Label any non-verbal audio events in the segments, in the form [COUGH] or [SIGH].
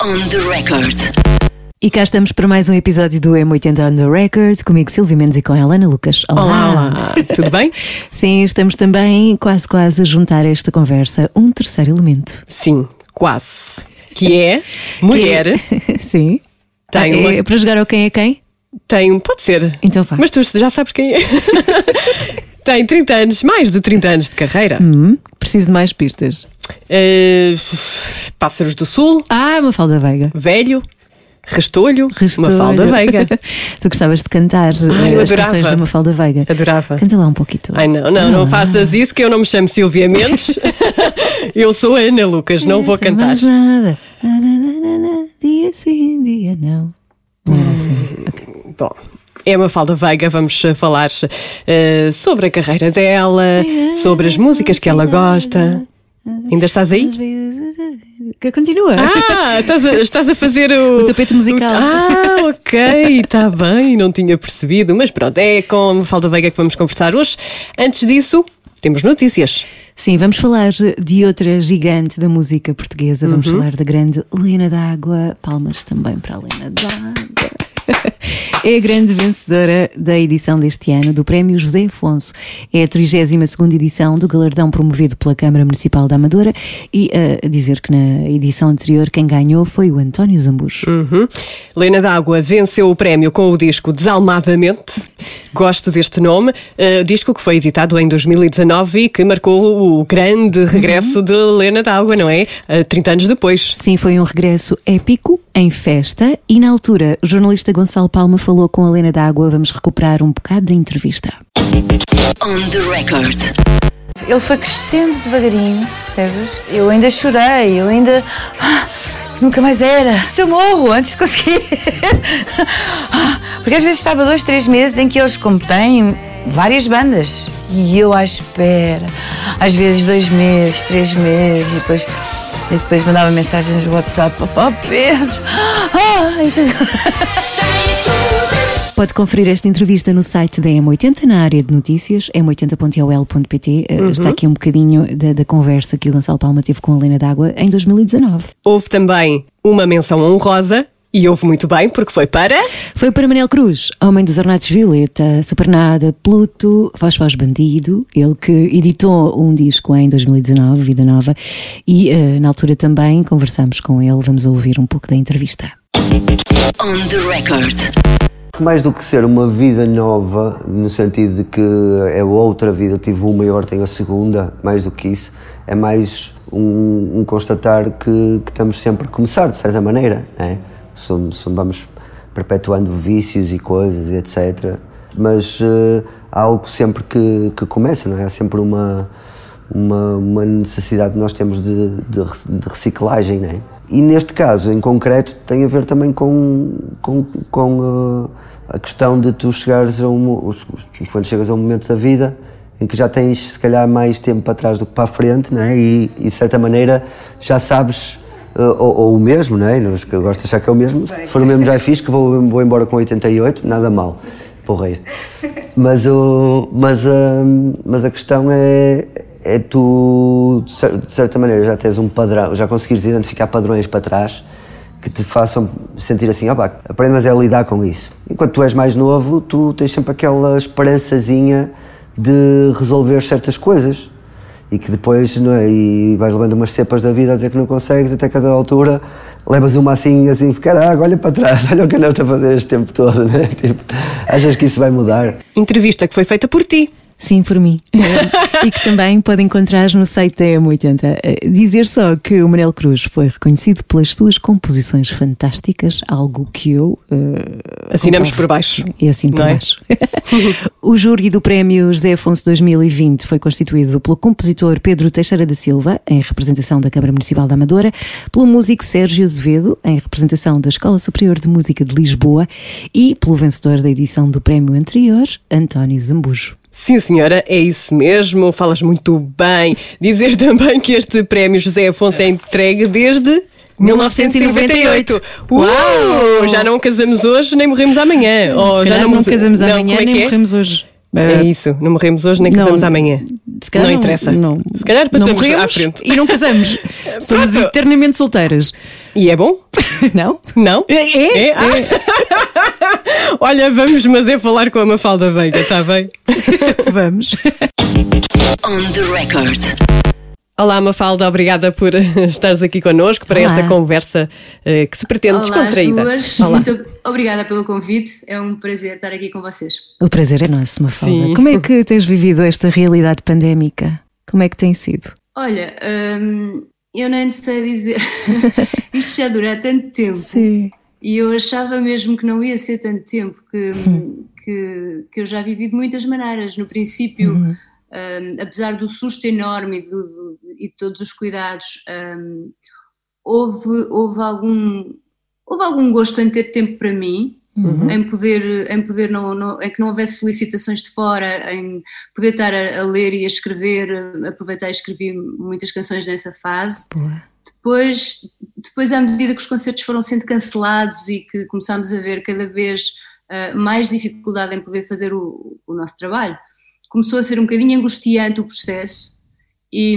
On the record. E cá estamos para mais um episódio do M80 on the Record, comigo Silvia Mendes e com a Helena Lucas. Olá, olá. Tudo bem? [LAUGHS] Sim, estamos também quase quase a juntar a esta conversa um terceiro elemento. Sim, quase. Que é mulher. Que- [LAUGHS] Sim. Tem Ah, uma- é para jogar ao quem é quem? Tem. Pode ser. Então vá. Mas tu já sabes quem é. [LAUGHS] Tem 30 anos, mais de 30 anos de carreira. Hum, preciso de mais pistas. Eh, Pássaros do Sul, Ah, Mafalda Veiga. velho, restolho, Restolho. Mafalda Veiga. [LAUGHS] tu gostavas de cantar Ai, eh, as adorava. canções da Mafalda Veiga. Adorava. Canta lá um pouquinho. Ai não, não, não faças isso que eu não me chamo Silvia Mendes. [LAUGHS] eu sou a Ana Lucas, não vou Sem cantar. nada. Na, na, na, na, na, Dia sim, dia não. Não era assim. Ok. Bom, é uma falda Veiga, vamos eh, falar eh, sobre a carreira dela, sobre as músicas que ela gosta. Ainda estás aí? Continua. Ah, estás a, estás a fazer o, O tapete musical. o- ah, ok, está bem, não tinha percebido. Mas pronto, é com a Falda Veiga que vamos conversar hoje. Antes disso, temos notícias. Sim, vamos falar de outra gigante da música portuguesa. Vamos falar da grande Lena d'Água. Palmas também para a Lena d'Água. É a grande vencedora da edição deste ano do Prémio José Afonso. É a 32 edição do galardão promovido pela Câmara Municipal da Amadora e a dizer que na edição anterior quem ganhou foi o António Zambujo. Uhum. Lena D'Água venceu o prémio com o disco Desalmadamente. Gosto deste nome. Uh, disco que foi editado em 2019 e que marcou o grande regresso de Lena D'Água, não é? Uh, 30 anos depois. Sim, foi um regresso épico, em festa, e na altura o jornalista Gonçalo Palma falou com a Lena d'Água. Vamos recuperar um bocado da entrevista. On the record. Ele foi crescendo devagarinho, percebes? Eu ainda chorei, eu ainda. Ah, nunca mais era. Se eu morro antes de conseguir. [LAUGHS] Ah, Porque às vezes estava dois, três meses em que eles, como têm várias bandas, e eu à espera. Às vezes dois meses, três meses, e depois. E depois mandava mensagens no WhatsApp, papá Pedro, ah, então... Pode conferir esta entrevista no site da M80, na área de notícias, m80.ol.pt. Eh, Está aqui um bocadinho da, da conversa que o Gonçalo Palma teve com a Lena d'Água em 2019. Houve também uma menção honrosa, e houve muito bem, porque foi para. Foi para Manel Cruz, homem dos Ornatos Violeta, Supernada, Pluto, Foz Foz Bandido, ele que editou um disco em 2019, Vida Nova, e eh, na altura também conversamos com ele, vamos ouvir um pouco da entrevista. On the record. Mais do que ser uma vida nova, no sentido de que é outra vida, tive uma e agora tenho a segunda, mais do que isso, é mais um, um constatar que, que estamos sempre a começar, de certa maneira. Né? Somos, somos- vamos perpetuando vícios e coisas, etc. Mas eh, há algo sempre que, que começa, não é? Há sempre uma, uma, uma necessidade que nós temos de, de, de reciclagem, não é? E neste caso, em concreto, tem a ver também com, com, com eh, a questão de tu chegares a um, quando chegas a um momento da vida em que já tens se calhar mais tempo para trás do que para a frente, não é? E, e de certa maneira já sabes eh, ou, ou o mesmo, não é? Eu gosto de achar que é o mesmo. Se for o mesmo já é fixe, que vou, vou embora com 88, nada mal. Porreiro. Mas, o, mas, a, mas a questão é, é tu, de certa maneira, já tens um padrão, já conseguires identificar padrões para trás que te façam sentir assim, ó pá, aprende mas é a lidar com isso. Enquanto tu és mais novo, tu tens sempre aquela esperançazinha de resolver certas coisas e que depois não é, e vais levando umas cepas da vida a dizer que não consegues, até cada altura levas uma assim, assim, caraca, olha para trás, [LAUGHS] olha o que andaste a fazer este tempo todo, [LAUGHS] né? Tipo, achas que isso vai mudar? Entrevista que foi feita por ti. Sim, por mim. [LAUGHS] e que também pode encontrar no site da M80. Eh, Dizer só que o Manel Cruz foi reconhecido pelas suas composições fantásticas, algo que eu. eh, Assinamos por baixo. E assim por é? baixo. [LAUGHS] o júri do Prémio José Afonso 2020 foi constituído pelo compositor Pedro Teixeira da Silva, em representação da Câmara Municipal da Amadora, pelo músico Sérgio Azevedo, em representação da Escola Superior de Música de Lisboa, e pelo vencedor da edição do prémio anterior, António Zambujo. Sim, senhora, é isso mesmo, falas muito bem. Dizer [LAUGHS] também que este prémio José Afonso é entregue desde 1998. Uau! Já não casamos hoje nem morremos amanhã. Ou Se já não, não casamos não, amanhã é nem é? morremos hoje. É isso, não morremos hoje nem Não, casamos amanhã. Não interessa. Não, Se calhar não passamos morremos à frente. E não casamos. [LAUGHS] Somos eternamente solteiras. E é bom? [LAUGHS] Não? Não? É? Ah. [LAUGHS] Olha, vamos, mas é falar com a Mafalda Veiga, está bem? [LAUGHS] Vamos. On the record. Olá, Mafalda, obrigada por estares aqui connosco para Olá. esta conversa eh, que se pretende Olá, as descontraída. duas. Olá. Muito obrigada pelo convite. É um prazer estar aqui com vocês. O prazer é nosso, Mafalda. Sim. Como é que tens vivido esta realidade pandémica? Como é que tem sido? Olha, hum, eu nem sei dizer. [LAUGHS] Isto já dura tanto tempo. Sim. E eu achava mesmo que não ia ser tanto tempo, que, que, que eu já vivi de muitas maneiras. No princípio, hum, apesar do susto enorme e, do- e de todos os cuidados, hum, houve, houve, algum, houve algum gosto em ter tempo para mim. Em poder, em poder não, não, em que não houvesse solicitações de fora, em poder estar a, a ler e a escrever, aproveitar e escrevi muitas canções nessa fase. Depois, depois, à medida que os concertos foram sendo cancelados e que começámos a ver cada vez ah, mais dificuldade em poder fazer o, o nosso trabalho, começou a ser um bocadinho angustiante o processo e,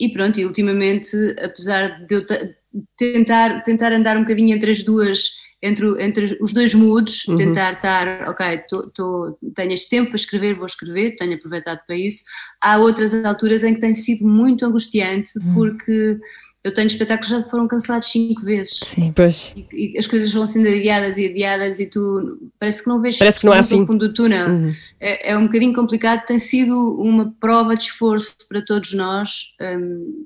e pronto, e ultimamente, apesar de eu ta- tentar, tentar andar um bocadinho entre as duas, entre, o- entre os dois moods, tentar estar, ok, tô, tô- tenho este tempo para escrever, vou escrever, tenho aproveitado para isso. Há outras alturas em que tem sido muito angustiante porque eu tenho espetáculos que já foram cancelados cinco vezes. Sim. Pois. E, e as coisas vão sendo adiadas e adiadas e tu parece que não vês Parece que não há ao fim. fundo do túnel. É, é um bocadinho complicado, tem sido uma prova de esforço para todos nós hum,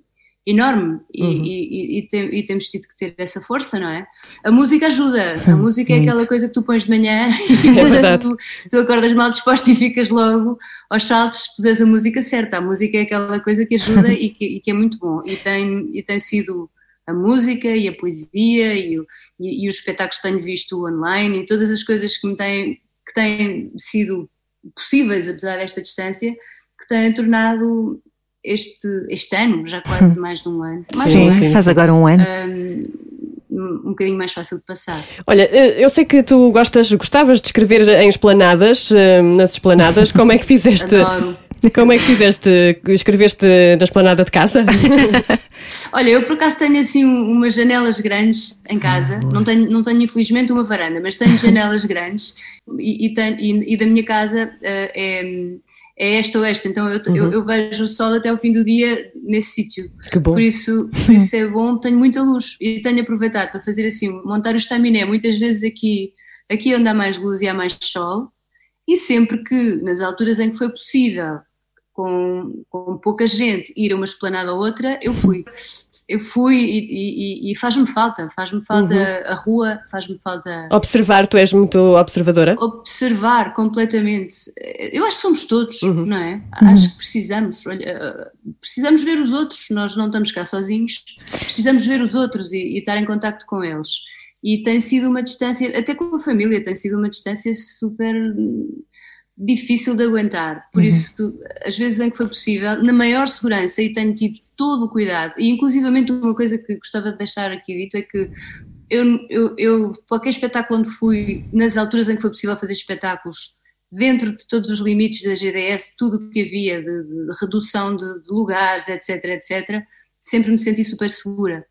enorme e, Uhum. e- e- e tem- e temos tido que ter essa força, não é? A música ajuda, a [LAUGHS] música é aquela coisa que tu pões de manhã [LAUGHS] e É verdade. tu, tu acordas mal disposto e ficas logo aos saltos se puseres a música certa. A música é aquela coisa que ajuda [LAUGHS] e que, e que é muito bom e tem, e tem sido a música e a poesia e, o- e- e os espetáculos que tenho visto online e todas as coisas que me têm, que têm sido possíveis apesar desta distância que têm tornado este, este ano, já quase mais de um ano, mais Sim, um ano, faz agora um ano. um, um bocadinho mais fácil de passar. Olha, eh, eu sei que tu gostas, gostavas de escrever em esplanadas, eh, nas esplanadas. Como é que fizeste? Adoro. Como é que fizeste? Escreveste na esplanada de casa? [LAUGHS] Olha, eu por acaso tenho assim um- umas janelas grandes em casa, não, tenho, não tenho infelizmente uma varanda, mas tenho [LAUGHS] janelas grandes e, e, tenho- e- e da minha casa eh, é, é esta ou esta, então eu, eu, eu vejo o sol até o fim do dia nesse sítio. Que bom. Por isso, por isso é bom, tenho muita luz. E tenho aproveitado para fazer assim, montar o estaminé, muitas vezes aqui, aqui onde há mais luz e há mais sol, e sempre que, nas alturas em que foi possível, com, com pouca gente, ir a uma esplanada ou outra, eu fui. Eu fui e, e- e- faz-me falta, faz-me falta a rua, faz-me falta Observar, tu és muito observadora? observar completamente. Eu acho que somos todos, Uhum. não é? Acho que precisamos. Olha, precisamos ver os outros, nós não estamos cá sozinhos, precisamos ver os outros e, e estar em contacto com eles. E tem sido uma distância, até com a família, tem sido uma distância super difícil de aguentar. Por isso, às vezes em que foi possível, na maior segurança, e tenho tido todo o cuidado, e inclusivamente uma coisa que gostava de deixar aqui dito é que eu, eu, eu, qualquer espetáculo onde fui, nas alturas em que foi possível fazer espetáculos, dentro de todos os limites da GDS, tudo o que havia de, de- de redução de, de lugares, etc, etc, sempre me senti super segura.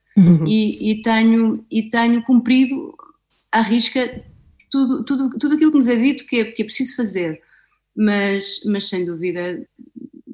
E, e tenho, e tenho cumprido à risca tudo, tudo, tudo aquilo que nos é dito que é, que é preciso fazer. Mas, mas sem dúvida,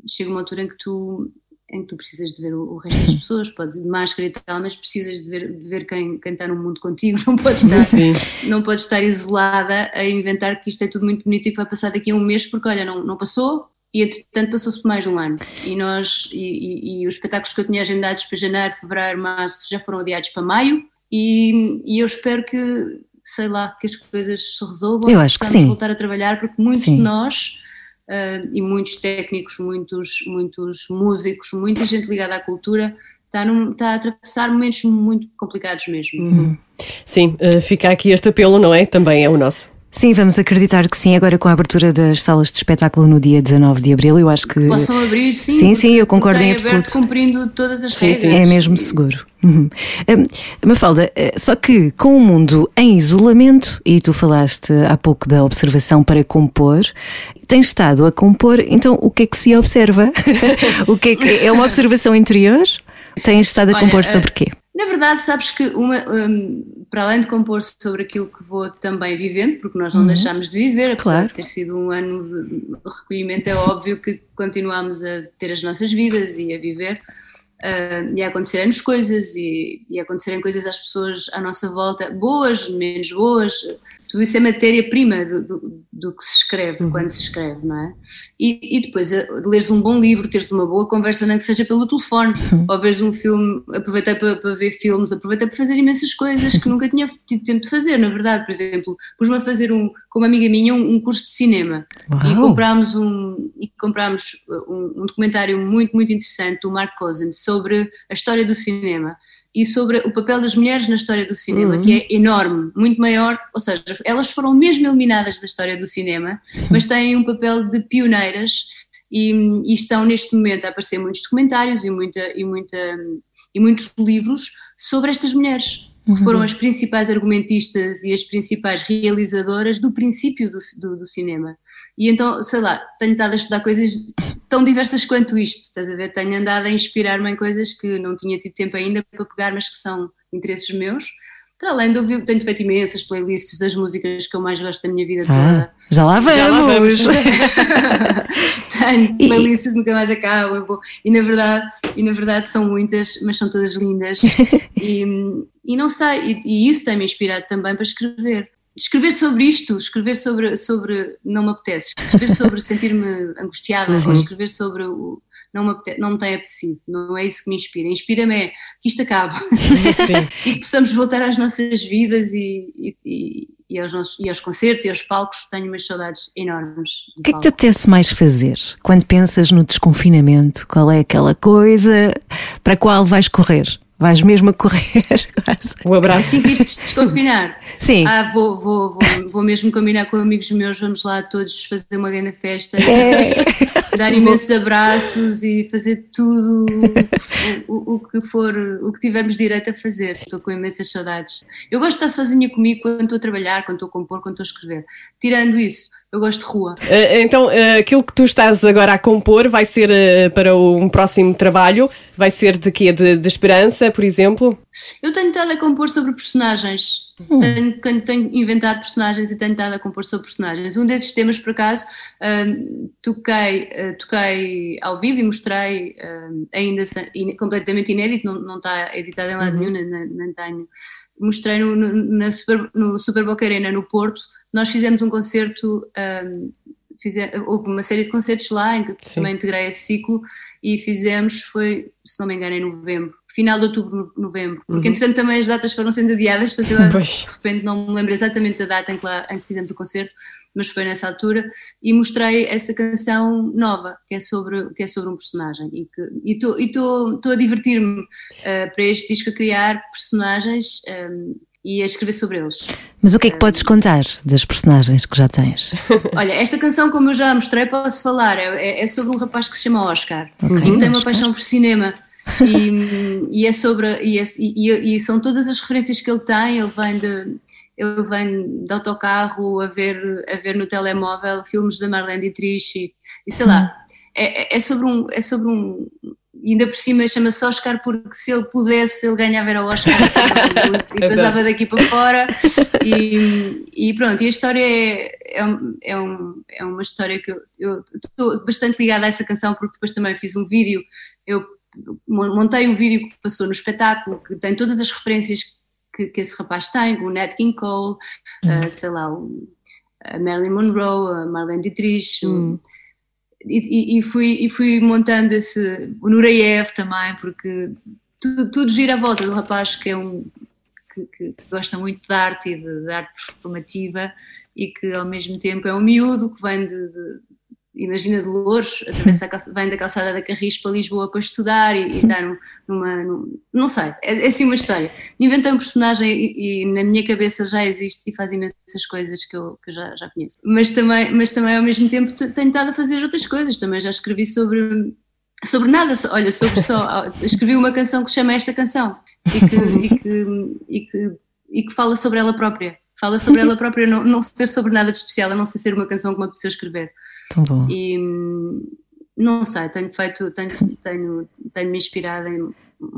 chega uma altura em que tu em que tu precisas de ver o, resto das pessoas, podes ir de máscara e tal, mas precisas de ver, de ver quem, quem está no mundo contigo, não podes [LAUGHS] estar, Sim. não podes estar isolada a inventar que isto é tudo muito bonito e que vai passar daqui a um mês, porque olha, não, não passou e entretanto passou-se por mais de um ano. E nós, e, e- e os espetáculos que eu tinha agendados para janeiro, fevereiro, março já foram adiados para maio e, e eu espero que, sei lá, que as coisas se resolvam Eu e acho que sim. voltar a trabalhar, porque muitos Sim. de nós ah, e muitos técnicos, muitos, muitos músicos, muita gente ligada à cultura está, num- está a atravessar momentos muito complicados mesmo. Sim, eh, fica aqui este apelo, não é? Também é o nosso. Sim, vamos acreditar que sim, agora com a abertura das salas de espetáculo no dia 19 de abril, eu acho que Possam abrir, sim. Sim, sim, eu concordo em tem aberto absoluto. cumprindo todas as Sim, regras. sim. é mesmo seguro. Uhum. Hum, Mafalda, eh, só que com o mundo em isolamento, e tu falaste há pouco da observação para compor, tens estado a compor, então o que é que se observa? [LAUGHS] o que é, que, é uma observação interior? Tens estado a Olha, compor eh, sobre quê? Na verdade, sabes que uma, um, para além de compor sobre aquilo que vou também vivendo, porque nós não uhum. deixámos de viver, apesar claro. de ter sido um ano de recolhimento, é óbvio que continuamos a ter as nossas vidas e a viver uh, e a acontecerem-nos coisas e, e a acontecerem coisas às pessoas à nossa volta, boas, menos boas, tudo isso é matéria-prima do, do, do, que se escreve, uhum. quando se escreve, não é? E, e depois de leres um bom livro, teres uma boa conversa, nem que seja pelo telefone, uhum. ou veres um filme, aproveitei para, para, ver filmes, aproveitei para fazer imensas coisas que nunca tinha tido tempo de fazer, na verdade, por exemplo, pus-me a fazer um, com uma amiga minha um, um curso de cinema Uau. e comprámos um, e comprámos um, um documentário muito, muito interessante do Mark Cousins sobre a história do cinema e sobre o papel das mulheres na história do cinema, uhum. que é enorme, muito maior, ou seja, elas foram mesmo eliminadas da história do cinema, [LAUGHS] mas têm um papel de pioneiras e, e estão neste momento a aparecer muitos documentários e, muita, e, muita, e muitos livros sobre estas mulheres. Uhum. Que foram as principais argumentistas e as principais realizadoras do princípio do, do, do cinema. E então, sei lá, tenho estado a estudar coisas tão diversas quanto isto, estás a ver? Tenho andado a inspirar-me em coisas que não tinha tido tempo ainda para pegar, mas que são interesses meus. Para além de ouvir, tenho feito imensas playlists das músicas que eu mais gosto da minha vida ah, toda. Já lá vamos! Já lá vamos. [LAUGHS] [LAUGHS] tenho playlists nunca mais acabam. E na, verdade, e na verdade são muitas, mas são todas lindas. [LAUGHS] e, e não sei, e, e isso tem-me inspirado também para escrever escrever sobre isto, escrever sobre, sobre não me apetece, escrever sobre [LAUGHS] sentir-me angustiada, uhum. ou escrever sobre o não me, apetece, não me tem apetecido, não é isso que me inspira. Inspira-me é que isto acabe [LAUGHS] e que possamos voltar às nossas vidas e, e, e, aos nossos, e aos concertos e aos palcos. Tenho umas saudades enormes. O que é que te apetece mais fazer quando pensas no desconfinamento? Qual é aquela coisa para a qual vais correr? Vais mesmo a correr [LAUGHS] quase. Um abraço. Assim que isto desconfinar. Sim. Ah, vou, vou, vou, vou, mesmo combinar com amigos meus, vamos lá todos fazer uma grande festa, é. [LAUGHS] dar imensos abraços e fazer tudo o, o, o, que for, o que tivermos direito a fazer. Estou com imensas saudades. Eu gosto de estar sozinha comigo quando estou a trabalhar, quando estou a compor, quando estou a escrever. Tirando isso, eu gosto de rua. Uh, então, uh, aquilo que tu estás agora a compor vai ser uh, para um próximo trabalho? Vai ser de quê? De, de esperança, por exemplo? Eu tenho estado a compor sobre personagens. Hum. Tenho, tenho, inventado personagens e tenho estado a compor sobre personagens. Um desses temas, por acaso, toquei, toquei ao vivo e mostrei, ainda completamente inédito, não, não está editado em lado uhum. nenhum, nem, nem tenho. Mostrei no, no, na Super, no Super Boca Arena, no Porto, nós fizemos um concerto, um, fize, houve uma série de concertos lá em que Sim. também integrei esse ciclo e fizemos, foi, se não me engano, em novembro, final de outubro, novembro, porque uhum. entretanto também as datas foram sendo adiadas, portanto eu de repente não me lembro exatamente da data em que, lá, em que fizemos o concerto, mas foi nessa altura, e mostrei essa canção nova, que é sobre, que é sobre um personagem. E estou a divertir-me uh, para este disco a criar personagens um, e a escrever sobre eles. Mas o que é que podes contar das personagens que já tens? [LAUGHS] Olha, esta canção, como eu já mostrei, posso falar. É, é sobre um rapaz que se chama Oscar okay, e que tem uma paixão por cinema. E, [LAUGHS] e é sobre e, é, e, e, são todas as referências que ele tem. Ele vem de ele vem de autocarro a ver a ver no telemóvel filmes da Marlene Dietrich e, sei lá. É, é, sobre um é sobre um e ainda por cima chama-se Oscar porque se ele pudesse ele ganhava era o Oscar. [LAUGHS] E passava daqui para fora. E, e, pronto, e a história é, é, é, um, é uma história que eu estou bastante ligada a essa canção porque depois também fiz um vídeo, eu montei um vídeo que passou no espetáculo que tem todas as referências que, que esse rapaz tem, o Nat King Cole, uh, sei lá, o, a Marilyn Monroe, a Marlene Dietrich, hum e, fui, e fui montando esse, o Nureyev também, porque tudo, tudo gira à volta do rapaz que é um que, que, que gosta muito de arte e de, de, arte performativa e que ao mesmo tempo é um miúdo que vem de, de imagina de Louros, vem da calçada da Carris para Lisboa para estudar e, e está numa, numa, não sei, é, é assim uma história. Inventei um personagem e, e, na minha cabeça já existe e faz imensas coisas que eu, que eu já, já conheço. Mas também, mas também ao mesmo tempo tenho estado a fazer outras coisas, também já escrevi sobre, sobre nada, olha, sobre só, [LAUGHS] escrevi uma canção que se chama Esta Canção e que, e que, e que, e que fala sobre ela própria. Fala sobre ela própria, não, não ser sobre nada de especial, a não ser ser uma canção que uma pessoa escrever. Tão bom. E não sei, tenho feito, tenho, tenho, tenho me inspirado em um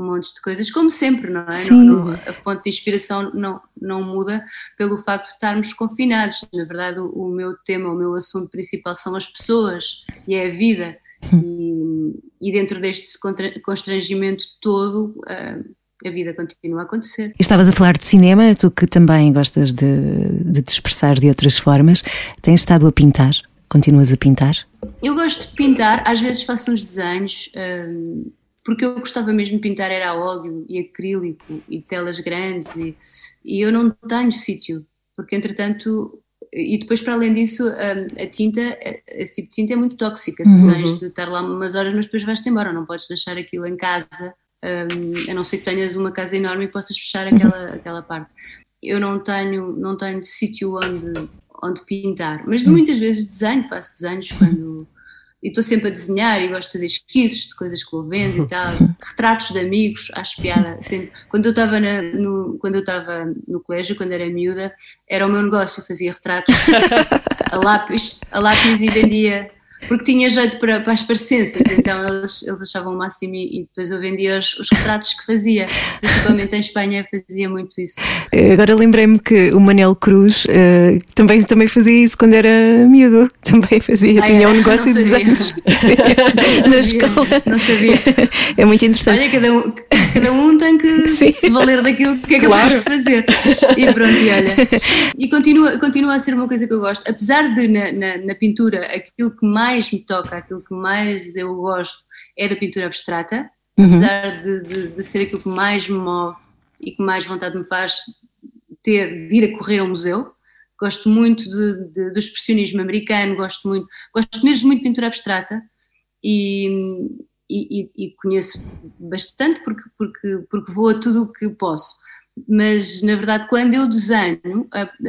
monte de coisas, como sempre, não é? Sim. Não- não- a fonte de inspiração não, não muda pelo facto de estarmos confinados. Na verdade, o, o meu tema, o meu assunto principal são as pessoas e é a vida. E, e dentro deste constrangimento todo, a vida continua a acontecer. Estavas a falar de cinema, tu que também gostas de, de te expressar de outras formas. Tens estado a pintar? Continuas a pintar? Eu gosto de pintar, às vezes faço uns desenhos, hum, porque eu gostava mesmo de pintar era a óleo e acrílico e telas grandes e, e eu não tenho sítio, porque entretanto, e depois para além disso, hum, a tinta, esse tipo de tinta é muito tóxica, tu tens de estar lá umas horas mas depois vais-te embora, não podes deixar aquilo em casa, hum, a não ser que tenhas uma casa enorme e possas fechar aquela, aquela parte. Eu não tenho, não tenho sítio onde, onde pintar, mas muitas vezes desenho, faço desenhos quando. [LAUGHS] E estou sempre a desenhar e gosto de fazer esquiços de coisas que vou vendo e tal, [LAUGHS] retratos de amigos, acho piada. Sempre. Quando eu estava no, quando eu estava no colégio, quando era miúda, era o meu negócio, eu fazia retratos [LAUGHS] a lápis, a lápis e vendia, porque tinha jeito para, para as parecenças, então eles, eles achavam o máximo e, e depois eu vendia os, os retratos que fazia, principalmente em Espanha fazia muito isso. Eh, Agora lembrei-me que o Manel Cruz eh, também, também fazia isso quando era miúdo. [LAUGHS] Também fazia, Ah, tinha é? um negócio de desenhos [LAUGHS] na escola. Não sabia. [LAUGHS] É muito interessante. Olha, cada um, cada um tem que Sim. se valer daquilo que é capaz de fazer. E pronto, e olha. E continua, continua a ser uma coisa que eu gosto. Apesar de na, na, na pintura aquilo que mais me toca, aquilo que mais eu gosto é da pintura abstrata, apesar de, de, de ser aquilo que mais me move e que mais vontade me faz ter de ir a correr ao museu. Gosto muito de- do expressionismo americano, gosto muito, gosto mesmo muito de pintura abstrata e, e- e- e conheço bastante porque, porque, porque vou a tudo o que posso. Mas, na verdade, quando eu desenho,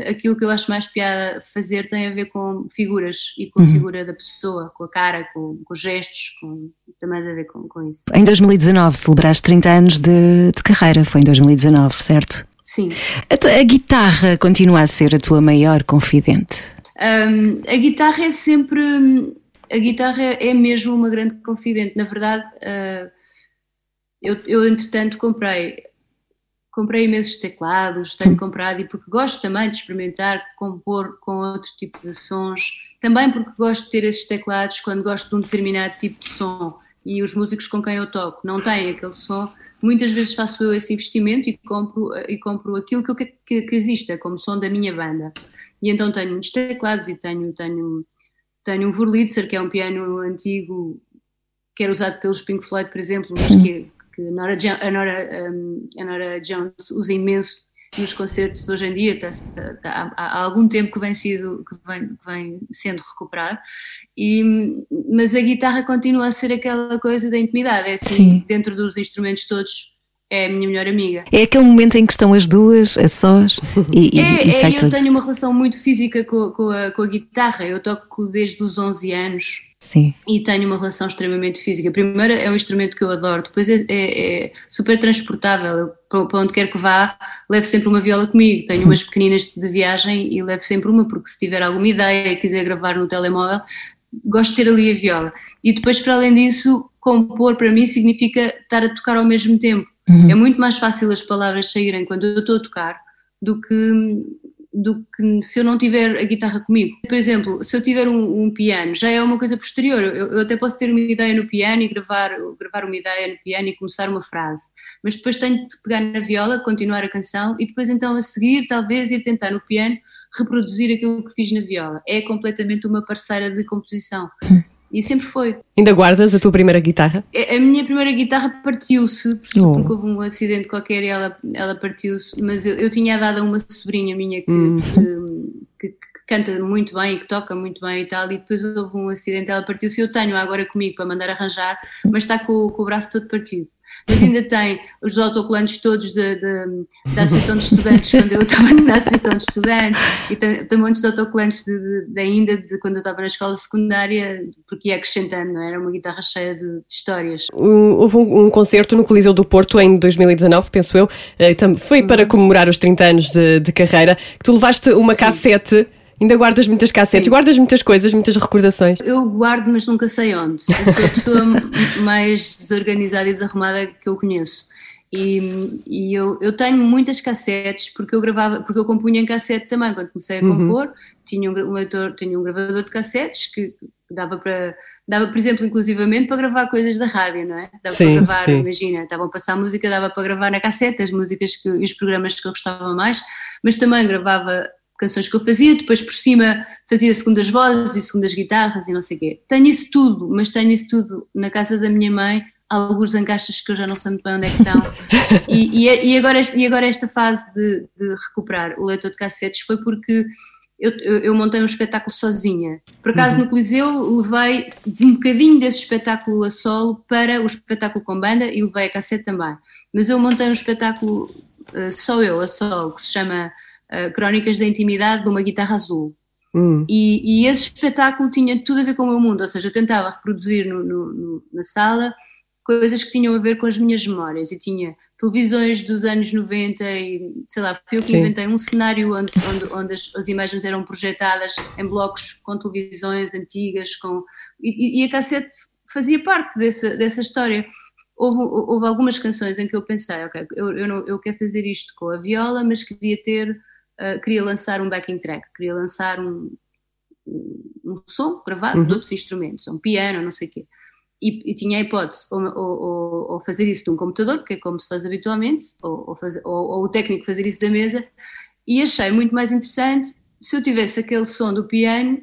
aquilo que eu acho mais piada fazer tem a ver com figuras e com a figura da pessoa, com a cara, com, com os gestos, com, tem mais a ver com, com isso. Em 2019 celebraste 30 anos de, de carreira, foi em 2019, certo? Sim. A, tua- a guitarra continua a ser a tua maior confidente. Um, a guitarra é sempre. A guitarra é mesmo uma grande confidente. Na verdade, uh, eu, eu entretanto comprei. Comprei imensos teclados, tenho comprado e porque gosto também de experimentar, compor com outro tipo de sons, também porque gosto de ter esses teclados quando gosto de um determinado tipo de som e os músicos com quem eu toco não têm aquele som, muitas vezes faço eu esse investimento e compro, e compro aquilo que, eu que, que, exista como som da minha banda. E então tenho muitos teclados e tenho, tenho, tenho um Wurlitzer, que é um piano antigo que era usado pelos Pink Floyd, por exemplo, mas que, que a, Nora, a, Nora, a Nora Jones usa imenso nos concertos hoje em dia, está- está- há, há algum tempo que vem, sido, que vem, que vem sendo recuperado, e, mas a guitarra continua a ser aquela coisa da intimidade, é assim, Sim. dentro dos instrumentos todos, é a minha melhor amiga. É aquele momento em que estão as duas, a sós, e, e, É, e sai é, eu tudo. tenho uma relação muito física com, com a, com a guitarra, eu toco desde os 11 anos, Sim. e tenho uma relação extremamente física. Primeiro, é um instrumento que eu adoro, depois é, é- é super transportável. Eu, para, para onde quer que vá, levo sempre uma viola comigo. Tenho umas [LAUGHS] pequeninas de viagem e levo sempre uma, porque se tiver alguma ideia e quiser gravar no telemóvel, gosto de ter ali a viola. E depois, para além disso, compor para mim significa estar a tocar ao mesmo tempo. É muito mais fácil as palavras saírem quando eu estou a tocar do que, do que se eu não tiver a guitarra comigo. Por exemplo, se eu tiver um, um piano, já é uma coisa posterior. Eu, eu até posso ter uma ideia no piano e gravar, gravar uma ideia no piano e começar uma frase, mas depois tenho de pegar na viola, continuar a canção e depois então a seguir talvez ir tentar no piano reproduzir aquilo que fiz na viola. É completamente uma parceira de composição. E sempre foi. Ainda guardas a tua primeira guitarra? A a minha primeira guitarra partiu-se, porque, Oh. porque houve um acidente qualquer e ela, ela partiu-se, mas eu, eu tinha dado a uma sobrinha minha que, que- que canta muito bem e que toca muito bem e tal, e depois houve um acidente, ela partiu-se. Eu tenho agora comigo para mandar arranjar, mas está com, o- com o braço todo partido. Mas ainda tem os autocolantes todos de- de- da Associação de Estudantes, quando eu estava na Associação de Estudantes, e tem, tem montes de autocolantes de, de- ainda de quando eu estava na escola secundária, porque ia acrescentando, é? era uma guitarra cheia de, histórias. Houve um, um concerto no Coliseu do Porto em 2019, penso eu. eh, foi para comemorar os 30 anos de, de carreira. Que tu levaste uma cassete Ainda guardas muitas cassetes, Sim. guardas muitas coisas, muitas recordações. Eu guardo, mas nunca sei onde. Eu sou a pessoa [LAUGHS] mais desorganizada e desarrumada que eu conheço. E, e eu, eu tenho muitas cassetes porque eu gravava, porque eu compunha em cassete também. Quando comecei a compor, tinha um, um leitor, tinha um gravador de cassetes que, que dava para, dava, por exemplo, inclusivamente para gravar coisas da rádio, não é? Dava Sim, para gravar, sim. imagina, estavam a passar música, dava para gravar na cassete as músicas que, e os programas que eu gostava mais, mas também gravava canções que eu fazia, depois por cima fazia segundas vozes e segundas guitarras e não sei o quê. Tenho isso tudo, mas tenho isso tudo na casa da minha mãe, alguns em caixas que eu já não sei muito bem onde é que estão. [LAUGHS] e, e, e agora, e agora esta fase de, de recuperar o leitor de cassetes foi porque eu, eu- eu montei um espetáculo sozinha. Por acaso no Coliseu levei um bocadinho desse espetáculo a solo para o espetáculo com banda e levei a cassete também. Mas eu montei um espetáculo eh, só eu, a solo, que se chama eh, Crónicas da Intimidade de uma Guitarra Azul. Hum. E, e esse espetáculo tinha tudo a ver com o meu mundo, ou seja, eu tentava reproduzir no- no- no- na sala coisas que tinham a ver com as minhas memórias e tinha televisões dos anos 90 e sei lá, fui eu que Sim. inventei um cenário onde, onde, onde as, as imagens eram projetadas em blocos com televisões antigas com, e, e a cassete fazia parte dessa, dessa história. Houve, houve algumas canções em que eu pensei, ok, eu, eu, não, eu quero fazer isto com a viola, mas queria ter, ah, queria lançar um backing track, queria lançar um, um som gravado de outros instrumentos, um piano, não sei o quê. E, e tinha a hipótese ou, ou- ou- fazer isso de um computador, que é como se faz habitualmente, ou, ou fazer- ou- ou o técnico fazer isso da mesa, e achei muito mais interessante se eu tivesse aquele som do piano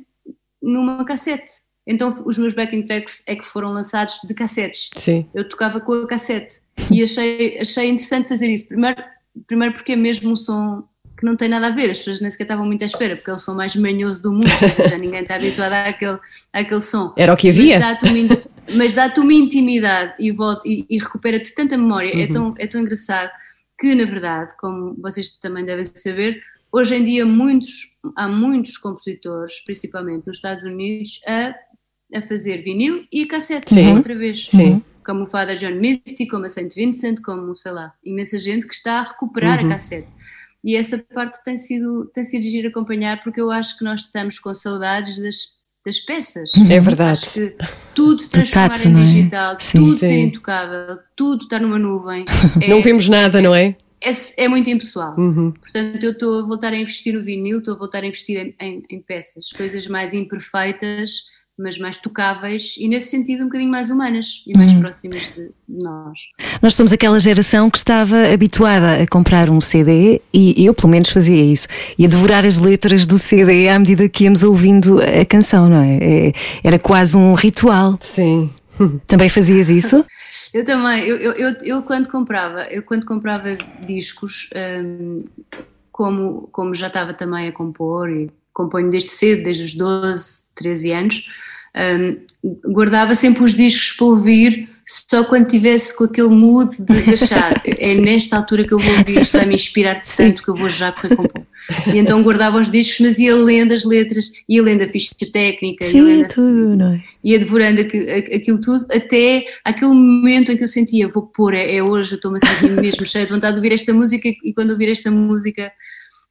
numa cassete. Então os meus backing tracks é que foram lançados de cassetes Sim. eu tocava com a cassete e achei, achei interessante fazer isso. Primeiro, primeiro porque é mesmo um som que não tem nada a ver, as pessoas nem sequer estavam muito à espera, porque é o som mais manhoso do mundo, seja, ninguém está habituado àquele, àquele som. Era o que havia? Mas dá-te uma, dá-te uma intimidade e, volta- e- e recupera-te tanta memória, Uhum. é, tão, é tão engraçado que, na verdade, como vocês também devem saber, hoje em dia muitos, há muitos compositores, principalmente nos Estados Unidos, a, a fazer vinil e cassete Sim. outra vez Sim. como o Father John Misty, como a Saint Vincent, como, sei lá, imensa gente que está a recuperar Uhum. a cassete. E essa parte tem sido, tem sido giro acompanhar, porque eu acho que nós estamos com saudades das, das peças. É verdade. Acho que tudo se transformar tato, em é? digital, Sim. tudo ser Sim. intocável, tudo estar numa nuvem. [LAUGHS] É, Não vemos nada, não é? é, é muito impessoal. Uhum. Portanto, eu estou a voltar a investir no vinil, estou a voltar a investir em, em- em peças, coisas mais imperfeitas, mas mais tocáveis e, nesse sentido, um bocadinho mais humanas e mais próximas de nós. Nós somos aquela geração que estava habituada a comprar um CD e eu, pelo menos, fazia isso. E a devorar as letras do CD à medida que íamos ouvindo a canção, não é? É- Era quase um ritual. Sim. [LAUGHS] Também fazias isso? [LAUGHS] Eu também, eu, eu, eu, eu quando comprava, eu quando comprava discos, hum, como, como já estava também a compor e componho desde cedo, desde os 12, 13 anos, hum, guardava sempre os discos para ouvir só quando tivesse com aquele mood de, achar [LAUGHS] é nesta altura que eu vou ouvir, isto vai me inspirar tanto que eu vou já correr compor. E então guardava os discos, mas ia lendo as letras, ia lendo a ficha técnica, ia Sim, lendo a- tudo, não é? ia devorando aqu- aqu- aquilo tudo até aquele momento em que eu sentia vou pôr, é, é hoje, eu estou-me a sentir mesmo [LAUGHS] cheia de vontade de ouvir esta música e quando ouvir esta música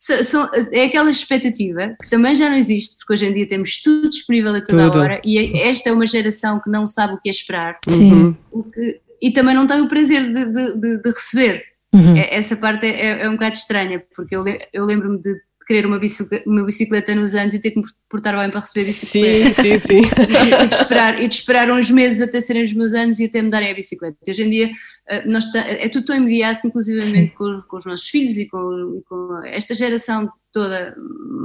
so- são- é aquela expectativa que também já não existe, porque hoje em dia temos tudo disponível a toda Tudo. hora e é- esta é uma geração que não sabe o que é esperar Sim. o que- e também não tem o prazer de, de- de- receber. Uhum. É- Essa parte é, é um bocado estranha, porque eu, eu lembro-me de querer uma bicicleta, uma bicicleta nos anos e ter que me portar bem para receber a bicicleta Sim, sim, sim. [LAUGHS] e, de esperar, e de esperar uns meses até serem os meus anos e até me darem a bicicleta. Hoje em dia eh, nós é tudo tão imediato que inclusivamente com os, com os nossos filhos e com, e com esta geração toda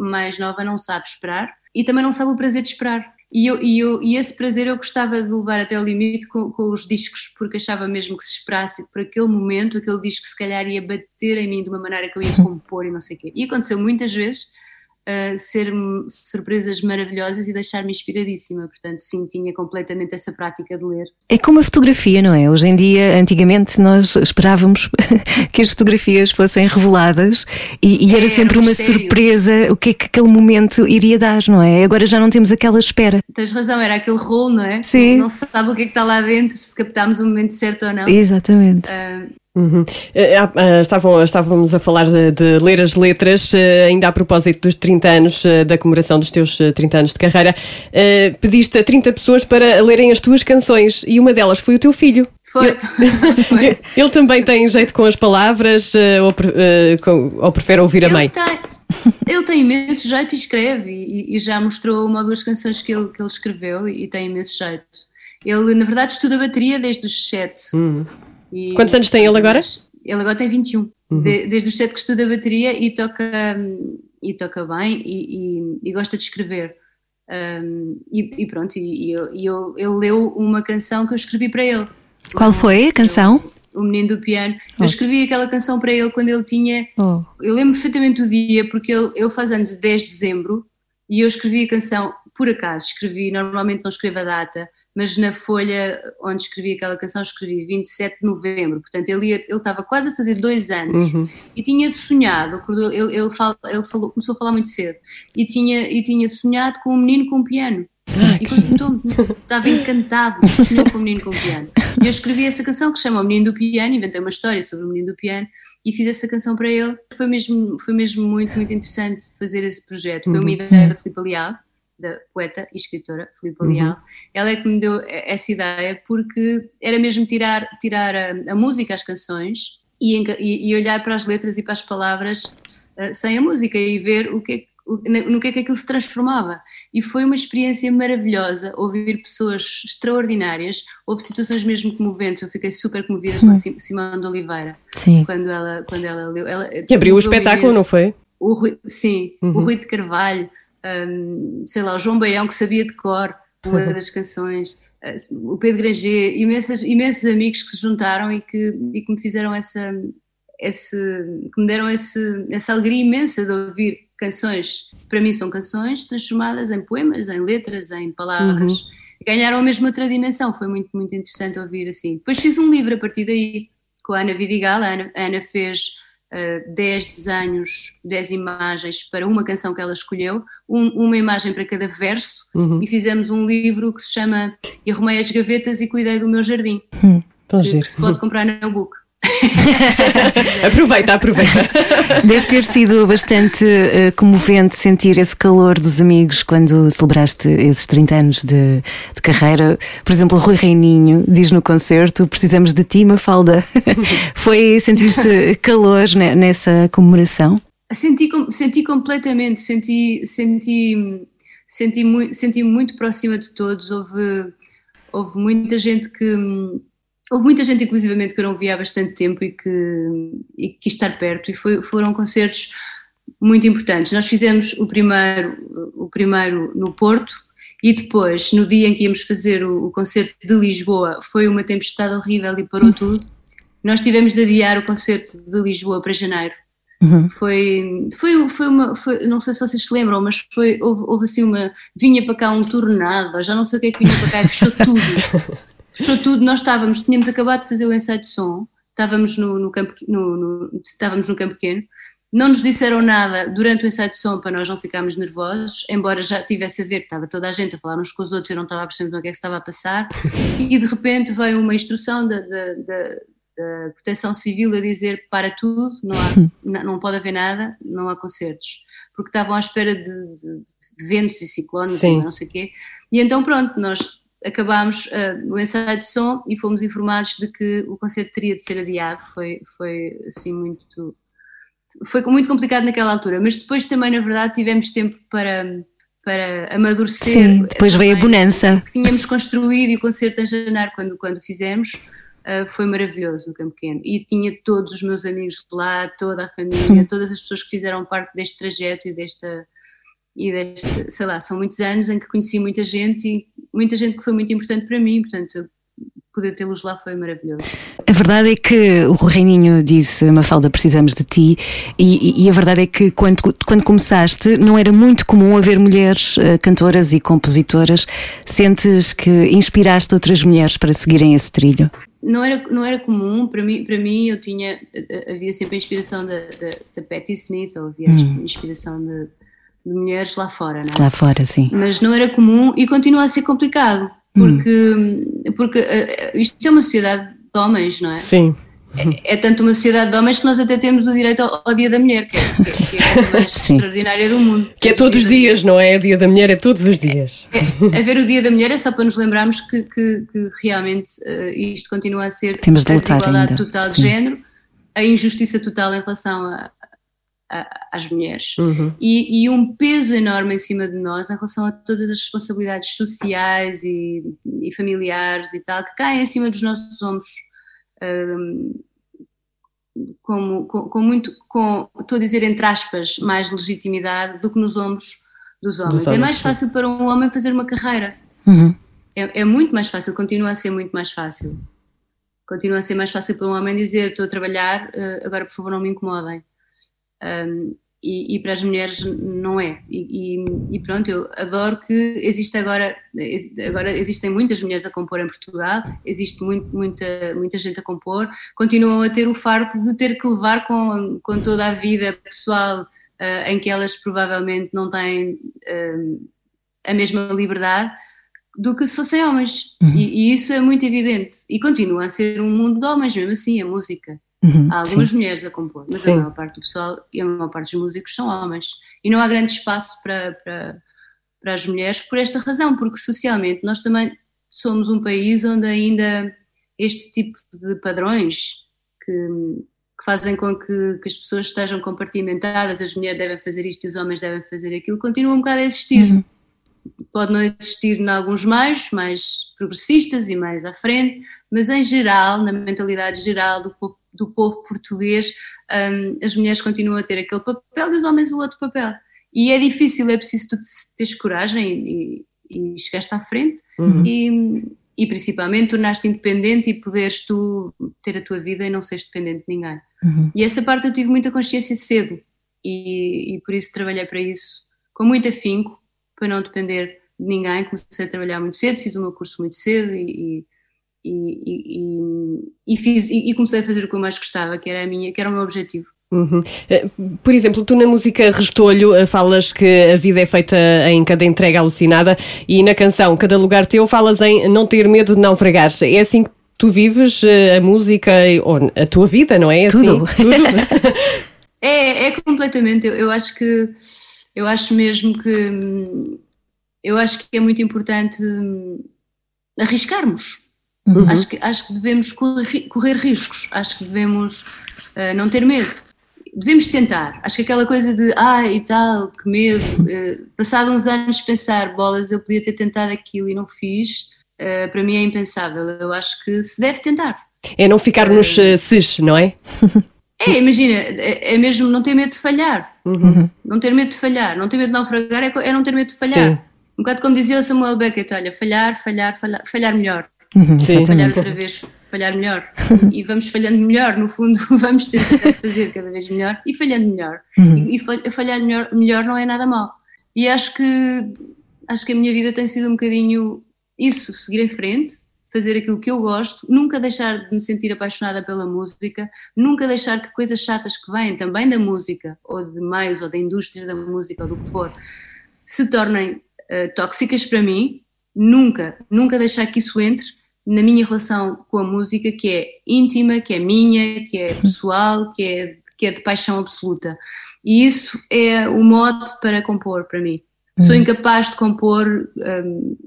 mais nova não sabe esperar e também não sabe o prazer de esperar. E, eu, e, eu, e esse prazer eu gostava de levar até ao limite com, com os discos, porque achava mesmo que se esperasse por aquele momento, aquele disco se calhar ia bater em mim de uma maneira que eu ia compor e não sei o quê. E aconteceu muitas vezes, uh, ser surpresas maravilhosas e deixar-me inspiradíssima. Portanto, sim, tinha completamente essa prática de ler. É como a fotografia, não é? Hoje em dia, antigamente, nós esperávamos [LAUGHS] que as fotografias fossem reveladas e, e era Era sempre um uma mistério. surpresa o que é que aquele momento iria dar, não é? Agora já não temos aquela espera. Tens razão, era aquele rolo, não é? Sim. Não se sabe o que é que está lá dentro, se captámos o momento certo ou não. Exatamente. Uh, Uhum. Uh, uh, estavam, estávamos a falar de, de ler as letras, ainda a propósito dos 30 anos, da comemoração dos teus 30 anos de carreira. pediste a 30 pessoas para lerem as tuas canções e uma delas foi o teu filho. Foi. Ele, [LAUGHS] foi. [LAUGHS] ele também tem jeito com as palavras ou, ou prefere ouvir a mãe? Tem, ele tem imenso jeito e escreve, e, e, já mostrou uma ou duas canções que ele, que ele escreveu e, e tem imenso jeito. Ele, na verdade, estuda bateria desde os 7. Uhum. E, Quantos anos tem ele agora? Ele agora tem 21. Uhum. De, desde os 7 que estuda bateria e toca, e toca bem e, e, e gosta de escrever. Um, e, e, pronto, e, eu, eu, ele leu uma canção que eu escrevi para ele. Qual foi a canção? O, o Menino do Piano. Oh. Eu escrevi aquela canção para ele quando ele tinha. Oh. Eu lembro perfeitamente do dia, porque ele, ele faz anos de 10 de dezembro e eu escrevi a canção por acaso. Escrevi, normalmente não escrevo a data, mas na folha onde escrevi aquela canção escrevi 27 de novembro, portanto ele, ia, ele estava quase a fazer dois anos uhum. e tinha sonhado, ele, ele, fala, ele falou, começou a falar muito cedo, e tinha, e tinha sonhado com um menino com um piano. e quando me estava encantado, sonhou com um menino com um piano. E eu escrevi essa canção que se chama O Menino do Piano, inventei uma história sobre o menino do piano e fiz essa canção para ele. Foi mesmo, foi mesmo muito, muito interessante fazer esse projeto. Foi uma uhum. ideia da Filipe Leal da poeta e escritora Filipe Leal, uhum. ela é que me deu essa ideia porque era mesmo tirar, tirar a, a música, as canções e, e, olhar para as letras e para as palavras uh, sem a música e ver o que é, no que é que aquilo se transformava. E foi uma experiência maravilhosa ouvir pessoas extraordinárias. Houve situações mesmo comoventes. Eu fiquei super comovida com a Simone de Oliveira. Sim. Quando ela, quando ela leu. Ela, que abriu o espetáculo, não foi? O Rui, sim, uhum. o Rui de Carvalho um, sei lá, o João Baião que sabia de cor uma [LAUGHS] das canções, uh, o Pedro Granger, imensos, imensos amigos que se juntaram e que, e que me fizeram essa, esse, que me deram esse, essa alegria imensa de ouvir canções, para mim são canções transformadas em poemas, em letras, em palavras. Uhum. Ganharam a mesma outra dimensão, foi muito, muito interessante ouvir assim. Depois fiz um livro a partir daí, com a Ana Vidigal, a Ana, a Ana fez uh, 10 desenhos, 10 imagens para uma canção que ela escolheu, um, uma imagem para cada verso, uhum. e fizemos um livro que se chama E Arrumei as Gavetas e Cuidei do Meu Jardim, hum, que, que, se pode comprar no book. [LAUGHS] aproveita, aproveita. Deve ter sido bastante uh, comovente sentir esse calor dos amigos quando celebraste esses 30 anos de, de carreira. Por exemplo, o Rui Reininho diz no concerto: Precisamos de ti, Mafalda. [LAUGHS] Foi sentir-te calor nessa comemoração? Senti, senti completamente, senti, senti, senti, muito, senti muito próxima de todos. Houve, houve muita gente que houve muita gente, inclusivamente, que eu não via há bastante tempo e que, e quis estar perto, e foi, foram concertos muito importantes. Nós fizemos o primeiro, o primeiro no Porto, e depois, no dia em que íamos fazer o, o concerto de Lisboa, foi uma tempestade horrível e parou tudo. Nós tivemos de adiar o concerto de Lisboa para janeiro. Uhum. Foi, foi, foi uma, foi, não sei se vocês se lembram, mas foi, houve, houve assim uma, vinha para cá um tornado, já não sei o que é que vinha para cá e fechou tudo. [LAUGHS] fechou tudo, nós estávamos, tínhamos acabado de fazer o ensaio de som, estávamos no, no campo, no, no, estávamos no campo pequeno, não nos disseram nada durante o ensaio de som para nós não ficarmos nervosos, embora já tivesse a ver que estava toda a gente a falar uns com os outros, eu não estava a perceber o que é que estava a passar, [LAUGHS] e de repente veio uma instrução da, da, da, da Proteção Civil a dizer para tudo, não, há, [LAUGHS] não pode haver nada, não há concertos, porque estavam à espera de, de, de ventos e ciclones Sim. e não sei o quê, e então pronto, nós acabámos uh, o ensaio de som e fomos informados de que o concerto teria de ser adiado. Foi, foi assim muito. Foi muito complicado naquela altura, mas depois também, na verdade, tivemos tempo para, para amadurecer. Sim, depois veio a bonança. Que tínhamos construído e o concerto em janeiro, quando, quando fizemos, uh, foi maravilhoso no Campo Pequeno. E tinha todos os meus amigos lá, toda a família, todas as pessoas que fizeram parte deste trajeto e desta e deste, sei lá, são muitos anos em que conheci muita gente e muita gente que foi muito importante para mim, portanto, poder tê-los lá foi maravilhoso. A verdade é que o Reininho disse, Mafalda, precisamos de ti, e, e, a verdade é que quando, quando começaste não era muito comum haver mulheres uh, cantoras e compositoras. Sentes que inspiraste outras mulheres para seguirem esse trilho? Não era, não era comum, para mim, para mim eu tinha, havia sempre a inspiração da, da, da Patti Smith, ou havia hum. a inspiração de de mulheres lá fora, não é? Lá fora, sim. Mas não era comum e continua a ser complicado, porque, hum. porque uh, isto é uma sociedade de homens, não é? Sim. é, é, tanto uma sociedade de homens que nós até temos o direito ao, ao Dia da Mulher, que é, que é, que é a coisa mais [LAUGHS] extraordinária do mundo. Que é todos os dias, não é? O Dia da Mulher é todos os dias. É, é, ver o Dia da Mulher é só para nos lembrarmos que, que, que realmente uh, isto continua a ser temos de a desigualdade ainda. total Sim. de género, a injustiça total em relação a, a, às mulheres uhum. e, e, um peso enorme em cima de nós em relação a todas as responsabilidades sociais e, e familiares e tal que caem em cima dos nossos ombros um, com, com, muito, com, estou a dizer entre aspas, mais legitimidade do que nos ombros dos homens. Dos é mais fácil para um homem fazer uma carreira. Uhum. É, é, muito mais fácil, continua a ser muito mais fácil. Continua a ser mais fácil para um homem dizer: Estou a trabalhar, eh, agora por favor não me incomodem. Um, e, e, para as mulheres não é. E, e, e, pronto, eu adoro que existe agora, agora existem muitas mulheres a compor em Portugal, existe muito, muita, muita gente a compor, continuam a ter o fardo de ter que levar com, com toda a vida pessoal uh, em que elas provavelmente não têm uh, a mesma liberdade do que se fossem homens. Uhum. E, isso é muito evidente. E continua a ser um mundo de homens, mesmo assim, a música. Uhum, há algumas sim. mulheres a compor, mas sim. a maior parte do pessoal e a maior parte dos músicos são homens. E não há grande espaço para, para, para as mulheres por esta razão, porque socialmente nós também somos um país onde ainda este tipo de padrões que, que fazem com que, que, as pessoas estejam compartimentadas, as mulheres devem fazer isto e os homens devem fazer aquilo, continuam um bocado a existir. Uhum. Pode não existir em alguns meios mais progressistas e mais à frente, mas em geral, na mentalidade geral do povo do povo português, um, as mulheres continuam a ter aquele papel e os homens o outro papel. E é difícil, é preciso tu teres coragem e, e chegaste à frente uhum. e, e principalmente tornaste independente e poderes tu ter a tua vida e não seres dependente de ninguém. Uhum. E essa parte eu tive muita consciência cedo e, e por isso trabalhei para isso com muito afinco, para não depender de ninguém. Comecei a trabalhar muito cedo, fiz o meu curso muito cedo e, e, e, e, fiz, e, comecei a fazer o que eu mais gostava, que era, a minha, que era o meu objetivo. Uhum. Eh, por exemplo, tu na música Restolho eh, falas que a vida é feita em cada entrega alucinada e na canção Cada Lugar Teu falas em não ter medo de naufragar. É assim que tu vives eh, a música ou a tua vida, não é? é assim? Tudo. [LAUGHS] Tudo. é, é completamente. Eu, eu acho que eu acho mesmo que eu acho que é muito importante hum, arriscarmos Uhum. Acho, que, acho que devemos correr, correr riscos, acho que devemos uh, não ter medo. Devemos tentar. Acho que aquela coisa de, ah, e tal, que medo. Uh, [LAUGHS] passado uns anos pensar, bolas, eu podia ter tentado aquilo e não fiz, uh, para mim é impensável. Eu acho que se deve tentar. É não ficar nos uh, cis, não é? [LAUGHS] É, imagina, é, é, mesmo não ter medo de falhar. Uhum. Não ter medo de falhar. Não ter medo de naufragar é, é não ter medo de falhar. Sim. Um bocado como dizia o Samuel Beckett, olha, falhar, falhar, falhar, falhar melhor. Uhum, falhar outra vez, falhar melhor. E, [LAUGHS] e, vamos falhando melhor, no fundo, [LAUGHS] vamos ter que [LAUGHS] fazer cada vez melhor e falhando melhor. Uhum. E, e, falhar melhor, melhor não é nada mal. E acho que, acho que a minha vida tem sido um bocadinho isso, seguir em frente, fazer aquilo que eu gosto, nunca deixar de me sentir apaixonada pela música, nunca deixar que coisas chatas que vêm também da música, ou de meios, ou da indústria da música, ou do que for, se tornem uh, tóxicas para mim, nunca, nunca deixar que isso entre na minha relação com a música, que é íntima, que é minha, que é pessoal, que é, que é de paixão absoluta. E isso é o mote para compor para mim. Sou hum. incapaz de compor um,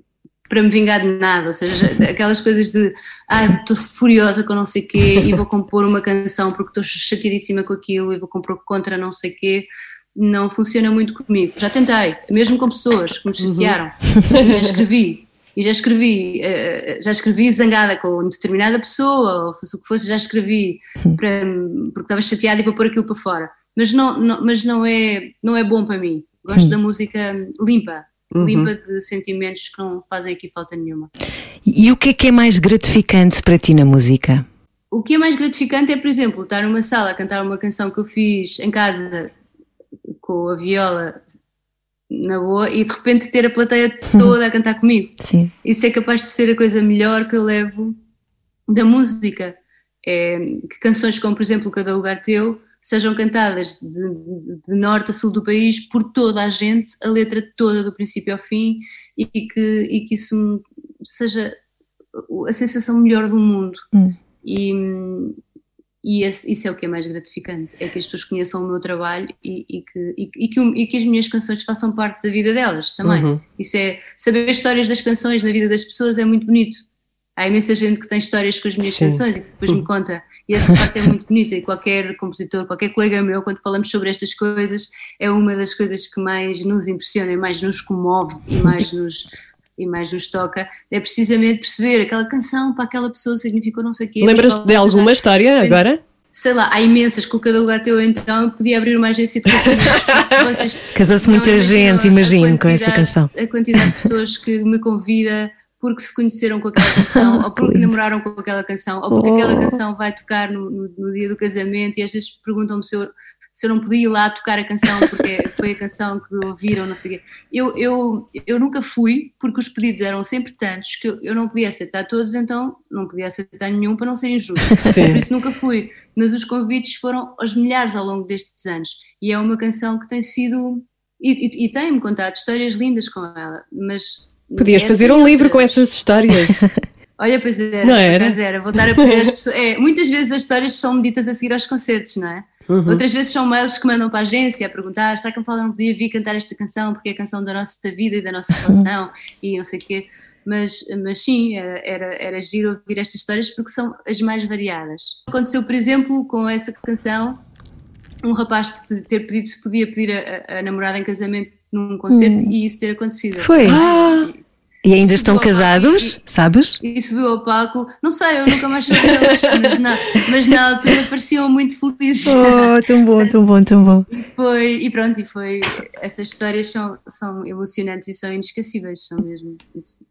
para me vingar de nada, ou seja, [LAUGHS] aquelas coisas de ah, estou furiosa com não sei quê e vou [LAUGHS] compor uma canção porque estou chateadíssima com aquilo e vou compor contra não sei quê, não funciona muito comigo. Já tentei, mesmo com pessoas que me uhum. chatearam, uhum. já escrevi, e já escrevi, eh, já escrevi zangada com determinada pessoa, ou fosse o que fosse, já escrevi para, porque estava chateada e para pôr aquilo para fora. Mas não, não, mas não, é, não é bom para mim. Gosto da música limpa, uhum. limpa de sentimentos que não fazem aqui falta nenhuma. E o que é que é mais gratificante para ti na música? O que é mais gratificante é, por exemplo, estar numa sala a cantar uma canção que eu fiz em casa com a viola na boa, e de repente ter a plateia toda a cantar comigo. Sim. Isso é capaz de ser a coisa melhor que eu levo da música. É, que canções como, por exemplo, Cada Lugar Teu sejam cantadas de, de, norte a sul do país por toda a gente, a letra toda do princípio ao fim, e que, e que isso seja a sensação melhor do mundo. Hum. E, e esse, isso é o que é mais gratificante, é que as pessoas conheçam o meu trabalho e, e que, e, e, que, que as minhas canções façam parte da vida delas também. Uhum. Isso é, saber histórias das canções na vida das pessoas é muito bonito. Há imensa gente que tem histórias com as minhas Sim. canções e que depois me conta. E essa parte é muito bonita. E qualquer compositor, qualquer colega meu, quando falamos sobre estas coisas, é uma das coisas que mais nos impressiona, e mais nos comove e mais nos, e mais nos toca. É precisamente perceber aquela canção para aquela pessoa significou não sei o quê. Lembras-te de outra alguma história agora? Sei lá, há imensas, com cada lugar teu então, eu podia abrir uma agência de canções. Vocês [LAUGHS] Casou-se muita gente, imagino, com essa canção. A quantidade de pessoas que me convida porque se conheceram com aquela canção, [LAUGHS] ou porque namoraram com aquela canção, ou porque Oh. aquela canção vai tocar no, no- no dia do casamento e às vezes perguntam-me se eu, se eu não podia ir lá tocar a canção porque [LAUGHS] foi a canção que ouviram, não sei o quê. Eu, eu, eu nunca fui porque os pedidos eram sempre tantos que eu, eu não podia aceitar todos, então não podia aceitar nenhum para não ser injusto. [LAUGHS] Por isso nunca fui. Mas os convites foram aos milhares ao longo destes anos. E é uma canção que tem sido. E, e, e tem-me contado histórias lindas com ela. Mas. Podias essa fazer um livro com essas histórias. [LAUGHS] Olha, pois era. Não era? acaso era. Voltar a pedir às pessoas. É, muitas vezes as histórias são ditas a seguir aos concertos, não é? Uhum. Outras vezes são mails que mandam para a agência a perguntar: será que a Mafalda não podia vir cantar esta canção porque é a canção da nossa vida e da nossa relação e não sei o quê. Mas, mas sim, era, era, era giro ouvir estas histórias porque são as mais variadas. Aconteceu, por exemplo, com essa canção, um rapaz ter pedido se podia pedir a, a- namorada em casamento num concerto e isso ter acontecido. Foi? E- E ainda Isso estão casados, e- sabes? e subiu ao palco, não sei, eu nunca mais soube deles, mas na, mas na altura pareciam muito felizes. [LAUGHS] Oh, tão bom, tão bom, tão bom. Foi, e pronto, e foi. Essas histórias são, são emocionantes e são inesquecíveis, são mesmo,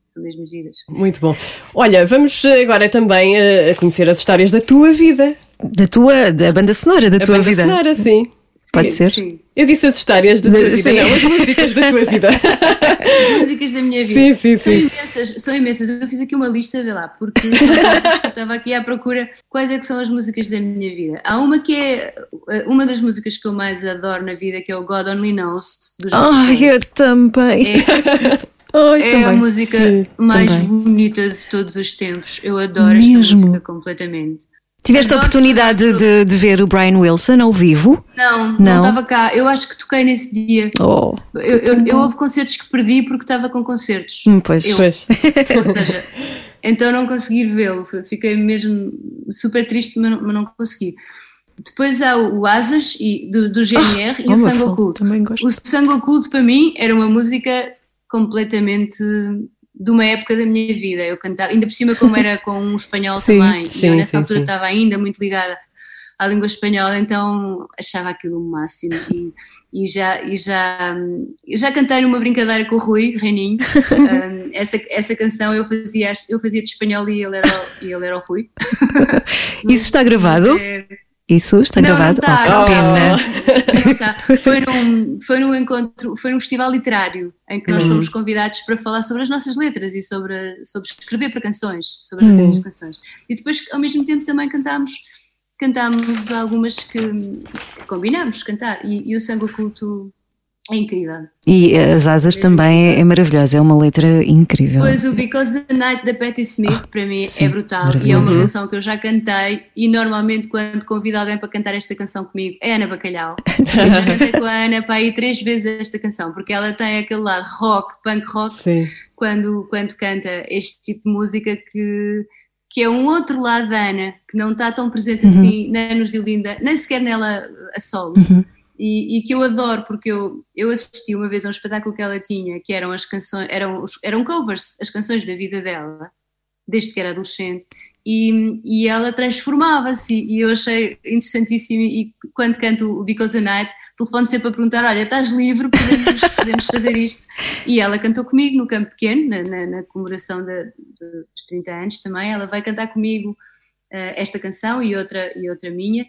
são mesmo giras. Muito bom. Olha, vamos agora também eh, a conhecer as histórias da tua vida. Da tua, da banda sonora da A tua banda vida. sonora, sim. Pode ser? Sim. Eu disse as histórias da tua vida, sim. não as músicas da tua vida. [LAUGHS] As músicas da minha vida. Sim, sim, são sim. imensas, são imensas. Eu fiz aqui uma lista, vê lá, porque eu estava aqui à procura quais é que são as músicas da minha vida. Há uma que é eh, uma das músicas que eu mais adoro na vida, que é o God Only Knows, dos Ai, Stones. eu também. [LAUGHS] Ai, É também. a música Sim, mais também. bonita de todos os tempos. Eu adoro Mesmo? esta música completamente. Tiveste a oportunidade de, de ver o Brian Wilson ao vivo? Não, Não? não estava cá. Eu acho que toquei nesse dia. Oh, Eu, eu, eu houve concertos que perdi porque estava com concertos. hum, pois. Eu- Pois. Ou seja, então não consegui vê-lo. Fiquei mesmo super triste, mas não, mas não consegui. Depois há o Asas e, do, do GNR e oh, o gosto. O Sangue Oculto para mim era uma música completamente de uma época da minha vida. Eu cantava, ainda por cima como era com um espanhol Sim, também. e sim, eu nessa sim, altura estava ainda muito ligada à língua espanhola, então achava aquilo o máximo. E, e já, e já, já cantei numa brincadeira com o Rui Reininho. [LAUGHS] Um, essa, essa canção eu fazia, eu fazia de espanhol e ele era, e ele era o Rui. [LAUGHS] Isso está gravado? Isso está Não, não gravado? está, oh, que não pena. Não tá. Foi num, foi num encontro, foi num festival literário em que nós Uhum. fomos convidados para falar sobre as nossas letras e sobre, sobre escrever para canções, sobre Uhum. as nossas canções. E depois, ao mesmo tempo, também cantámos, cantámos algumas que, que combinámos cantar. E, e o Sangue Oculto é incrível. E as asas também é, é maravilhosa, é uma letra incrível. Pois o Because the Night da Patti Smith para mim sim, é brutal e é uma canção que eu já cantei e normalmente quando convido alguém para cantar esta canção comigo é Ana Bacalhau. [LAUGHS] Eu já cantei com a Ana para aí três vezes esta canção porque ela tem aquele lado rock, punk rock Sim. quando, quando canta este tipo de música que, que é um outro lado da Ana, que não está tão presente Uhum. assim nem nos Dilinda, nem sequer nela a solo. E, e que eu adoro, porque eu, eu assisti uma vez a um espetáculo que ela tinha, que eram as canções, eram, eram covers, as canções da vida dela, desde que era adolescente, e, e ela transformava-se, e eu achei interessantíssimo, e quando canto o Because the Night, telefono sempre a perguntar, olha, estás livre, podemos, [LAUGHS] podemos fazer isto, e ela cantou comigo no Campo Pequeno, na, na, na comemoração da- dos 30 anos também, ela vai cantar comigo eh, esta canção e outra, e outra minha,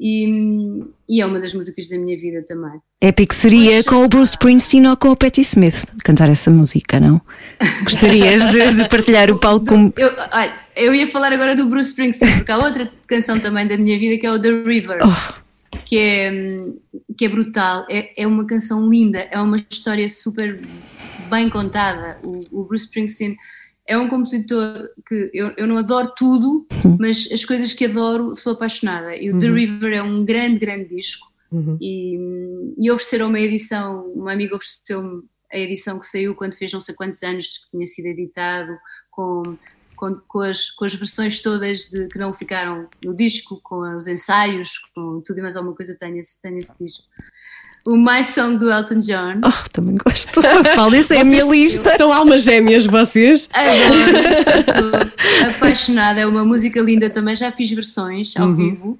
e, e é uma das músicas da minha vida também. Épico seria com o Bruce Springsteen ou com o Patti Smith cantar essa música, não? Gostarias de, de partilhar o [LAUGHS] palco com. eu, olha, eu ia falar agora do Bruce Springsteen, porque há outra canção também da minha vida que é o The River, Oh. que, é, que é brutal, é, é uma canção linda, é uma história super bem contada. O, o Bruce Springsteen é um compositor que eu, eu não adoro tudo, mas as coisas que adoro sou apaixonada. E o The River é um grande, grande disco. E, e ofereceram uma edição, uma amiga ofereceu-me a edição que saiu quando fez não sei quantos anos que tinha sido editado, com, com, com, as, com as versões todas de, que não ficaram no disco, com os ensaios, com tudo e mais alguma coisa, tenho esse, tenho esse disco. O My Song do Elton John. Oh, também gosto. [LAUGHS] Fala, isso é a minha lista. São almas gêmeas vocês. Adoro, sou apaixonada. É uma música linda também. Já fiz versões ao vivo.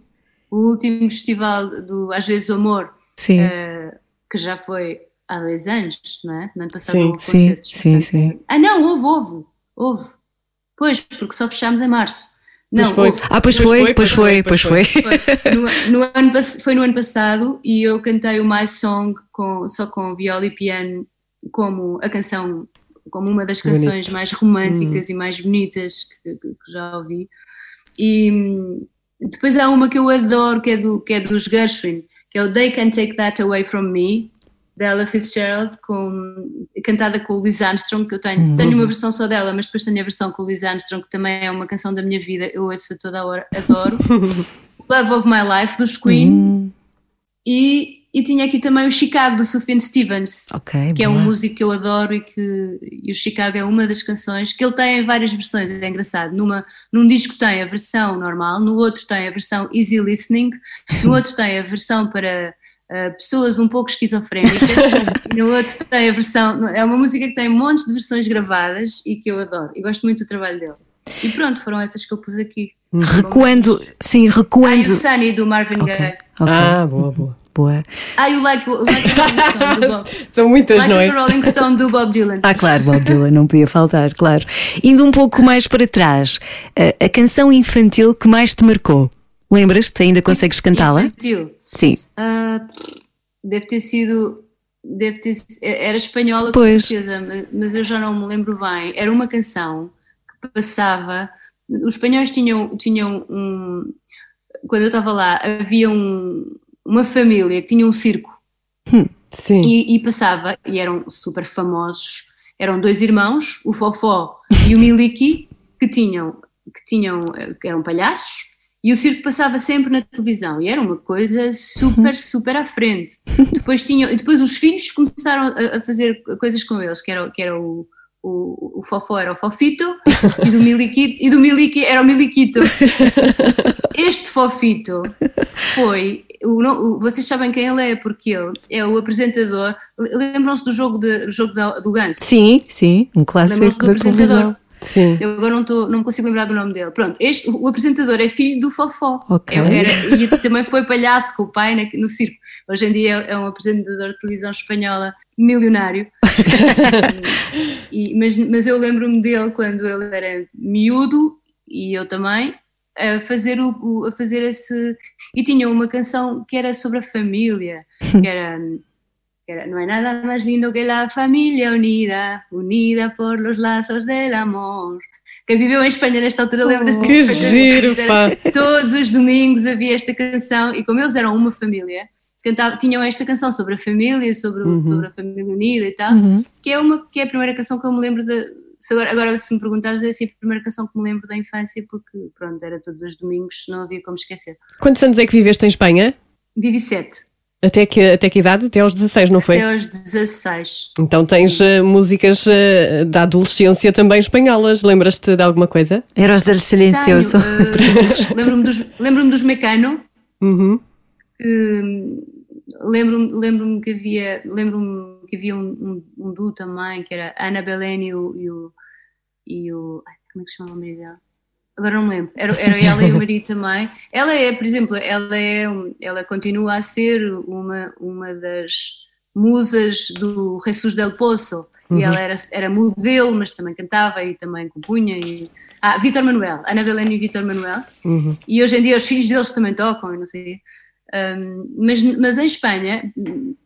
O último festival do Às vezes o Amor, Sim, eh, que já foi há dois anos, não é? No ano passado Sim, não houve sim, concertos, sim, portanto, sim. Ah, não, houve, houve, houve. Pois, porque só fechámos em março. Não, Pois foi. Ah, pois Pois foi, foi, pois foi, pois foi. Foi no, [LAUGHS] no ano, foi no ano passado e eu cantei o My Song com, só com viola e piano como a canção, como uma das canções Bonito. mais românticas e mais bonitas que, que- que já ouvi. E hum, depois há uma que eu adoro, que é, do, que é dos Gershwin, que é o They Can Take That Away From Me, da Ella Fitzgerald, com, cantada com o Louis Armstrong, que eu tenho. Tenho uma versão só dela, mas depois tenho a versão com o Louis Armstrong, que também é uma canção da minha vida, eu ouço a toda a hora, adoro. [LAUGHS] Love of My Life, dos Queen. E, e tinha aqui também o Chicago, do Sufjan Stevens, Ok, que é boa. um músico que eu adoro e que e o Chicago é uma das canções que ele tem em várias versões, é engraçado. Numa, num disco tem a versão normal, no outro tem a versão easy listening, no outro tem a versão para ah, pessoas um pouco esquizofrénicas, e [LAUGHS] no outro tem a versão. É uma música que tem montes de versões gravadas e que eu adoro. E gosto muito do trabalho dele. E pronto, foram essas que eu pus aqui. Recuando, sim, Ah, e o recuando. Sunny do Marvin Ok, Gaye. ok, Ah, boa, boa. boa. Ah, e o Like, Rolling Stone do Bob. [LAUGHS] São muitas, Like não é? Rolling Stone do Bob Dylan. Ah, claro, Bob Dylan, não podia faltar, claro. Indo um pouco mais para trás, a, a canção infantil que mais te marcou. Lembras-te? Ainda consegues cantá-la? Infantil. Sim. Ah, deve ter sido. Deve ter, era espanhola Pois. com certeza, mas- eu já não me lembro bem. Era uma canção que passava. Os espanhóis tinham, tinham um. Quando eu estava lá, havia um- uma família que tinha um circo Sim. e, e passava, e eram super famosos. Eram dois irmãos, o Fofó e o Miliki, que tinham, que tinham, que eram palhaços, e o circo passava sempre na televisão, e era uma coisa super, super à frente. Depois, tinham, e depois os filhos começaram a, fazer coisas com eles, que era, que era o, o, o Fofó era o Fofito, e do Miliki, e do Miliki era o Miliquito. Este Fofito foi. O, vocês sabem quem ele é, porque ele é o apresentador. Lembram-se do jogo, de, do, jogo da- do Ganso? Sim, sim, um clássico da televisão. Sim. Eu agora não, tô, não consigo lembrar do nome dele. Pronto, este, o apresentador é filho do Fofó. Ok. É- era- e também foi palhaço com o pai na- no circo. Hoje em dia é um apresentador de televisão espanhola milionário. [LAUGHS] E- mas, mas eu lembro-me dele quando ele era miúdo e eu também a fazer o- a fazer esse e tinha uma canção que era sobre a família que era, que era, no hay nada más lindo que la familia unida unida por los lazos del amor. Quem viveu em Espanha nesta altura lembra-se Que disto giro, todos os domingos havia esta canção e como eles eram uma família cantavam, tinham esta canção sobre a família sobre, o- sobre a família unida e tal Uhum. que é uma que é a primeira canção que eu me lembro de se agora, agora se me perguntares é assim a primeira canção que me lembro da infância porque pronto era todos os domingos não havia como esquecer. Quantos anos é que viveste em Espanha? vivi sete Até que, até que idade? Até aos 16, não foi? até aos 16 Então tens eh, músicas eh, da adolescência também espanholas. Lembras-te de alguma coisa? Heróis del Silêncio. são- eh, [LAUGHS] lembro-me dos, lembro dos Mecano Uhum. que, lembro-me lembro que havia lembro-me que havia um, um, um duo também que era Ana Belén e o, e o, e o como é que se chama o marido dela? Agora não me lembro, era, era [LAUGHS] ela e o marido também. Ela é, por exemplo, ela é, ela continua a ser uma, uma das musas do Jesus del Poço. E ela era, era modelo, mas também cantava e também compunha. E... Ah, Vítor Manuel, Ana Belén e Vítor Manuel. E hoje em dia os filhos deles também tocam, não sei. Um, mas, mas em Espanha,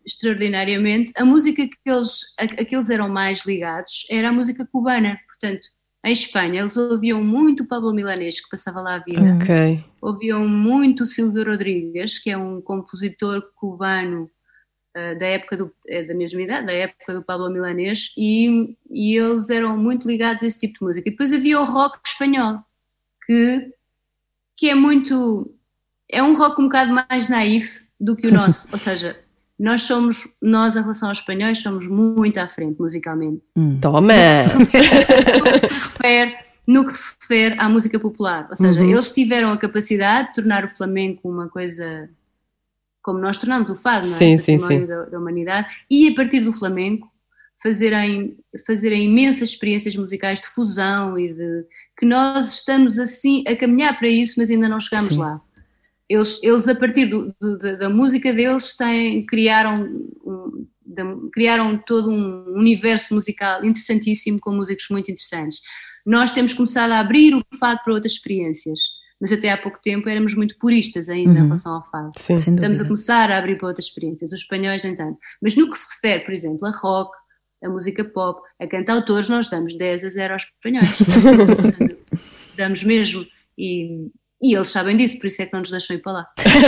extraordinariamente, a música que eles, a, a que eles eram mais ligados era a música cubana. Portanto, em Espanha, eles ouviam muito o Pablo Milanês, que passava lá a vida, Ok. ouviam muito o Silvio Rodrigues, que é um compositor cubano uh, da época do, é da mesma idade, da época do Pablo Milanês, e, e eles eram muito ligados a esse tipo de música. E depois havia o rock espanhol, que, que é muito. é um rock um bocado mais naif do que o nosso, [LAUGHS] ou seja, nós somos, nós em relação aos espanhóis, somos muito à frente musicalmente. Toma! No que se refere, no que se refere à música popular. Ou seja, Uhum. eles tiveram a capacidade de tornar o flamenco uma coisa como nós tornamos o fado, não é? Sim, sim, sim. Da, da humanidade. E a partir do flamenco fazerem, fazerem imensas experiências musicais de fusão e de que nós estamos assim a caminhar para isso, mas ainda não chegamos Sim. lá. Eles, eles a partir do- do- da, da música deles têm, criaram, um- da- criaram todo um universo musical interessantíssimo com músicos muito interessantes. Nós temos começado a abrir o fado para outras experiências, mas até há pouco tempo éramos muito puristas ainda em relação ao fado. Sim. Sem Estamos a começar a abrir para outras experiências, os espanhóis nem tanto. Mas no que se refere, por exemplo, a rock, a música pop, a cantautores, nós damos 10 a 0 aos espanhóis. [LAUGHS] Damos mesmo. E, e eles sabem disso, por isso é que não nos deixam ir para lá.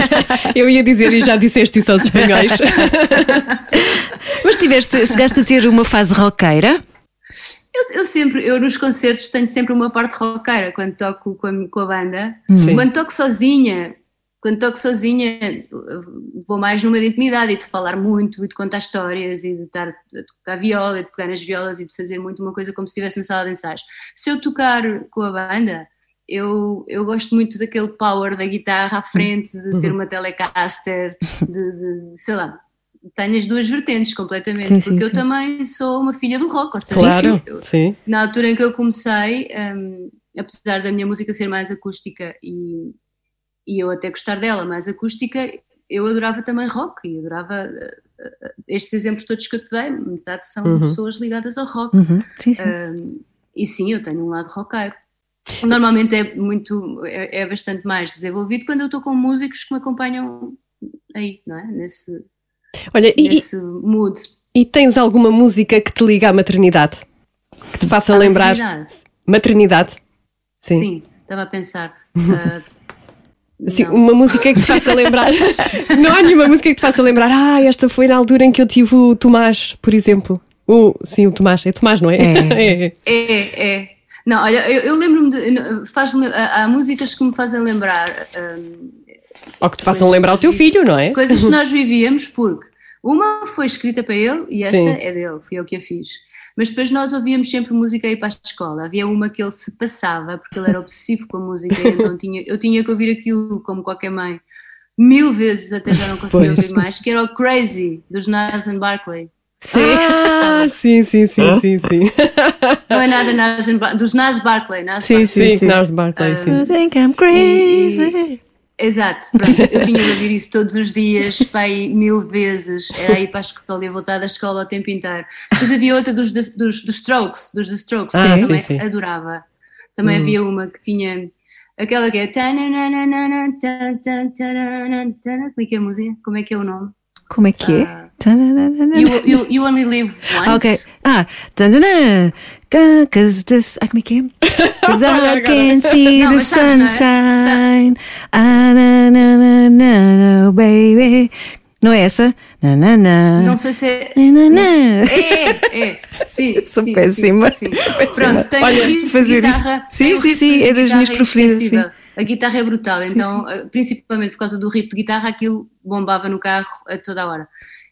[LAUGHS] Eu ia dizer, e já disseste isso aos espanhóis. [LAUGHS] Mas tiveste, chegaste a ter uma fase roqueira? Eu, eu sempre, eu nos concertos tenho sempre uma parte roqueira quando toco com a, com a banda. Sim. Quando toco sozinha, quando toco sozinha, vou mais numa de intimidade e de falar muito e de contar histórias e de estar a tocar viola, e de pegar nas violas e de fazer muito uma coisa como se estivesse na sala de ensaios. Se eu tocar com a banda, eu, eu gosto muito daquele power da guitarra à frente, de ter uma Telecaster, de, de- de, sei lá. Tenho as duas vertentes completamente, Sim, sim, porque eu sim. também sou uma filha do rock, ou seja, Claro, eu- sim. na altura em que eu comecei, hum, apesar da minha música ser mais acústica e, e eu até gostar dela mais acústica, eu adorava também rock e adorava uh, uh, estes exemplos todos que eu te dei, metade são Uhum. pessoas ligadas ao rock. Uhum. Sim, sim. Hum, e sim, eu tenho um lado roqueiro. Normalmente é muito, é, é bastante mais desenvolvido quando eu estou com músicos que me acompanham aí, não é? Nesse, Olha, e, e- nesse mood. e tens alguma música que te liga à maternidade? Que te faça À lembrar? maternidade. Maternidade? Sim. Sim, estava a pensar. [LAUGHS] Assim, não. uma música que te faça lembrar. [LAUGHS] não há nenhuma música que te faça lembrar. Ah, esta foi na altura em que eu tive o Tomás, por exemplo. O, sim, o Tomás. É Tomás, não é? É. [LAUGHS] É. É, é. Não, olha, eu, eu lembro-me de. Faz-me, há, há músicas que me fazem lembrar hum, Ou que te façam lembrar o teu filho, não é? coisas que [LAUGHS] nós vivíamos, porque uma foi escrita para ele e essa Sim. é dele, fui eu que a fiz. Mas depois nós ouvíamos sempre música aí para a escola. Havia uma que ele se passava, porque ele era obsessivo com a música, [LAUGHS] então tinha, eu tinha que ouvir aquilo, como qualquer mãe, mil vezes até já não conseguia ouvir mais, que era o Crazy, dos Nars and Barclay. Sim. Ah, sim, sim, sim, sim, sim. [LAUGHS] Não é nada Bar- dos Nas Barclay, Nas Sim, Barclay. sim, Sim, sim. Nars Barclay, sim. I think I'm crazy. Exato, pronto, eu tinha de ouvir isso todos os dias, pai, mil vezes, era ir para a escola e voltar da escola o tempo inteiro. Depois havia outra dos, dos, dos Strokes, dos The Strokes, Ah, que eu também sim. Hum. adorava. Também havia uma que tinha aquela que é. Como é que é a música? Como é que é o nome? Como é que é? Ah. You, you, you Only Live Once. Ah, ok. Ah, tanana. Cause this. Ah, como é que é? Cause I can see Não, the é? sunshine. Ah, na, na, na, na, na, baby. Não é essa? Na, na, na. Não sei se é. Na, na, na. É, é, [LAUGHS] sim. Sou sim, péssima. sim, sim. Sou péssima. Pronto, tem Olha, fazer isto. guitarra, Sim, um sim, sim, de é das minhas preferidas, sim. A guitarra é brutal, então, eh, principalmente por causa do riff de guitarra, aquilo bombava no carro a toda a hora.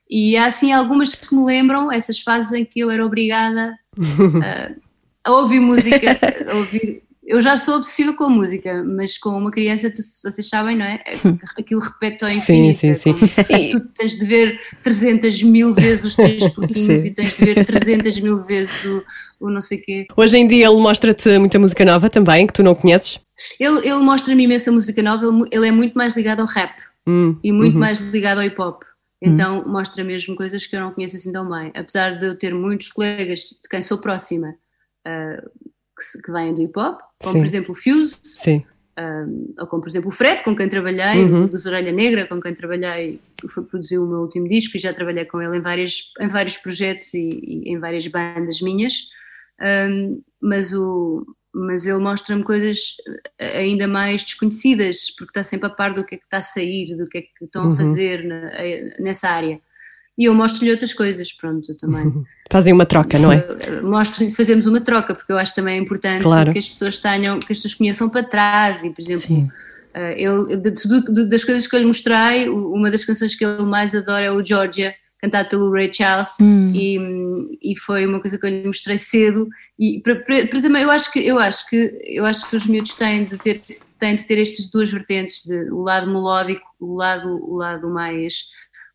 E há assim algumas que me lembram essas fases em que eu era obrigada [LAUGHS] eh, a ouvir música, a ouvir. Eu já sou obsessiva com a música, mas com uma criança, tu- vocês sabem, não é? [LAUGHS] Aquilo repete ao Sim, infinito. sim, é sim. como- Tu tens de ver 300 mil vezes os três [LAUGHS] porquinhos Sim. e tens de ver 300 mil vezes o, o não sei quê. Hoje em dia ele mostra-te muita música nova também, que tu não conheces. Ele, ele mostra-me imensa música nova, ele, ele é muito mais ligado ao rap Hum, e muito mais ligado ao hip hop. Então mostra mesmo coisas que eu não conheço assim tão bem. Apesar de eu ter muitos colegas de quem sou próxima ah, que, que vêm do hip hop, como Sim. por exemplo o Fuse, Sim. ou como por exemplo o Fred, com quem trabalhei, Uhum. o dos Orelha Negra, com quem trabalhei, que foi produzir o meu último disco e já trabalhei com ele em, várias, em vários projetos e, e em várias bandas minhas. Um, mas, o, mas ele mostra-me coisas eh, ainda mais desconhecidas, porque está sempre a par do que é que está a sair, do que é que estão Uhum. a fazer na- eh, nessa área. E eu mostro-lhe outras coisas, pronto, também. [LAUGHS] Fazem uma troca, não é? Mostro, fazemos uma troca, porque eu acho também importante Claro. que as pessoas tenham, que as pessoas conheçam para trás e, por exemplo, Sim. Ele, de- das coisas que eu lhe mostrei, uma das canções que ele mais adora é o Georgia, cantado pelo Ray Charles, e, hum, e foi uma coisa que eu lhe mostrei cedo. E para, para- para também, eu acho que eu acho que eu acho que os miúdos têm de ter têm de ter estas duas vertentes, de, o lado melódico, o lado o lado mais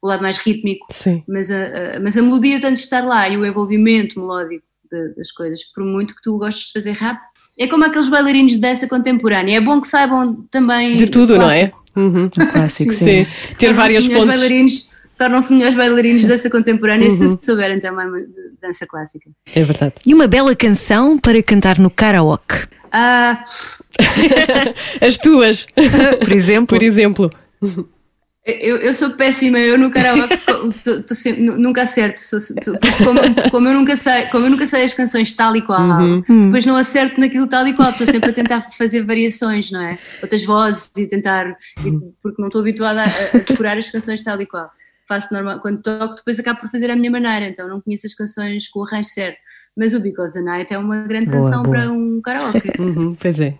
o lado mais rítmico, Sim. mas a, a- mas a melodia tem de estar lá e o envolvimento melódico de- das coisas, por muito que tu gostes de fazer rap. É como aqueles bailarinos de dança contemporânea. É bom que saibam também De tudo, não é? clássico. Uhum. Um clássico, sim. Sim. Ter Tornam-se várias melhores fontes. bailarinos- Tornam-se melhores bailarinos de dança contemporânea Uhum. se souberem também de dança clássica. É verdade. E uma bela canção para cantar no karaoke, Ah, [LAUGHS] As tuas, por exemplo. por exemplo. Eu, eu sou péssima, eu no karaoke [LAUGHS] tô- tô sempre- nu- nunca acerto. sou- tô- como, como eu nunca sei, como eu nunca sei as canções tal e qual, Uhum. depois não acerto naquilo tal e qual, estou sempre a tentar fazer variações, não é? Outras vozes e tentar, e- porque não estou habituada a, a decorar as canções tal e qual. Faço normal, quando toco, depois acabo por fazer à minha maneira, então não conheço as canções com o arranjo certo. Mas o Because the Night é uma grande Boa, canção boa. para um karaoke. Uhum, pois é.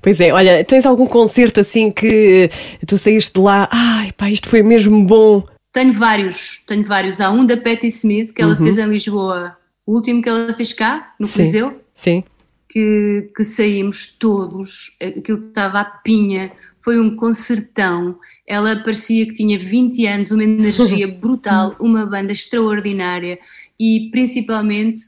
Pois é, olha, tens algum concerto assim que tu saíste de lá, ai pá, isto foi mesmo bom. Tenho vários, tenho vários. Há um da Patti Smith que ela fez em Lisboa, o último que ela fez cá, no Sim. Coliseu, Sim. que, que saímos todos, aquilo que estava à pinha, foi um concertão. Ela parecia que tinha 20 anos, uma energia [LAUGHS] brutal, uma banda extraordinária e principalmente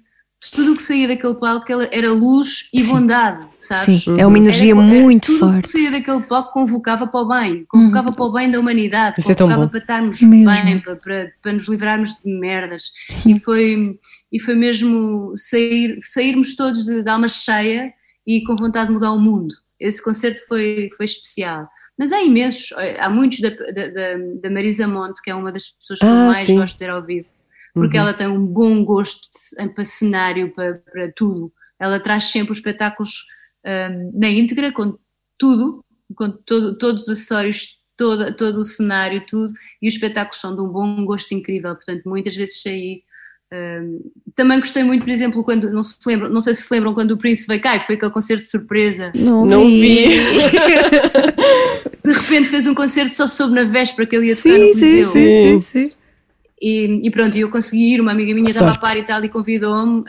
tudo o que saía daquele palco era luz e bondade, sabes? Sim, é uma energia Era- era muito tudo o forte. que saía daquele palco convocava para o bem, convocava para o bem da humanidade, Isso é convocava bom. para estarmos Mesmo. bem, para, para, para nos livrarmos de merdas. E foi, e foi mesmo sair, sairmos todos de, de alma cheia e com vontade de mudar o mundo. Esse concerto foi, foi especial. Mas há imensos, há muitos da, da, da- Marisa Monte, que é uma das pessoas que eu Ah, mais sim. gosto de ter ao vivo, porque ela tem um bom gosto de- para cenário, para, para tudo. Ela traz sempre os espetáculos hum, na íntegra, com tudo, com todo- todos os acessórios, toda, todo o cenário, tudo, e os espetáculos são de um bom gosto incrível, portanto, muitas vezes saí. hum, também gostei muito, por exemplo, quando não se lembram, não sei se se lembram quando o Prince veio cá e foi aquele concerto de surpresa. Não, Não vi. [LAUGHS] De repente fez um concerto só soube na véspera que ele ia tocar no Sim, sim, sim, sim, sim. E, e pronto, eu consegui ir, uma amiga minha estava a Sorte. par e tal e convidou-me,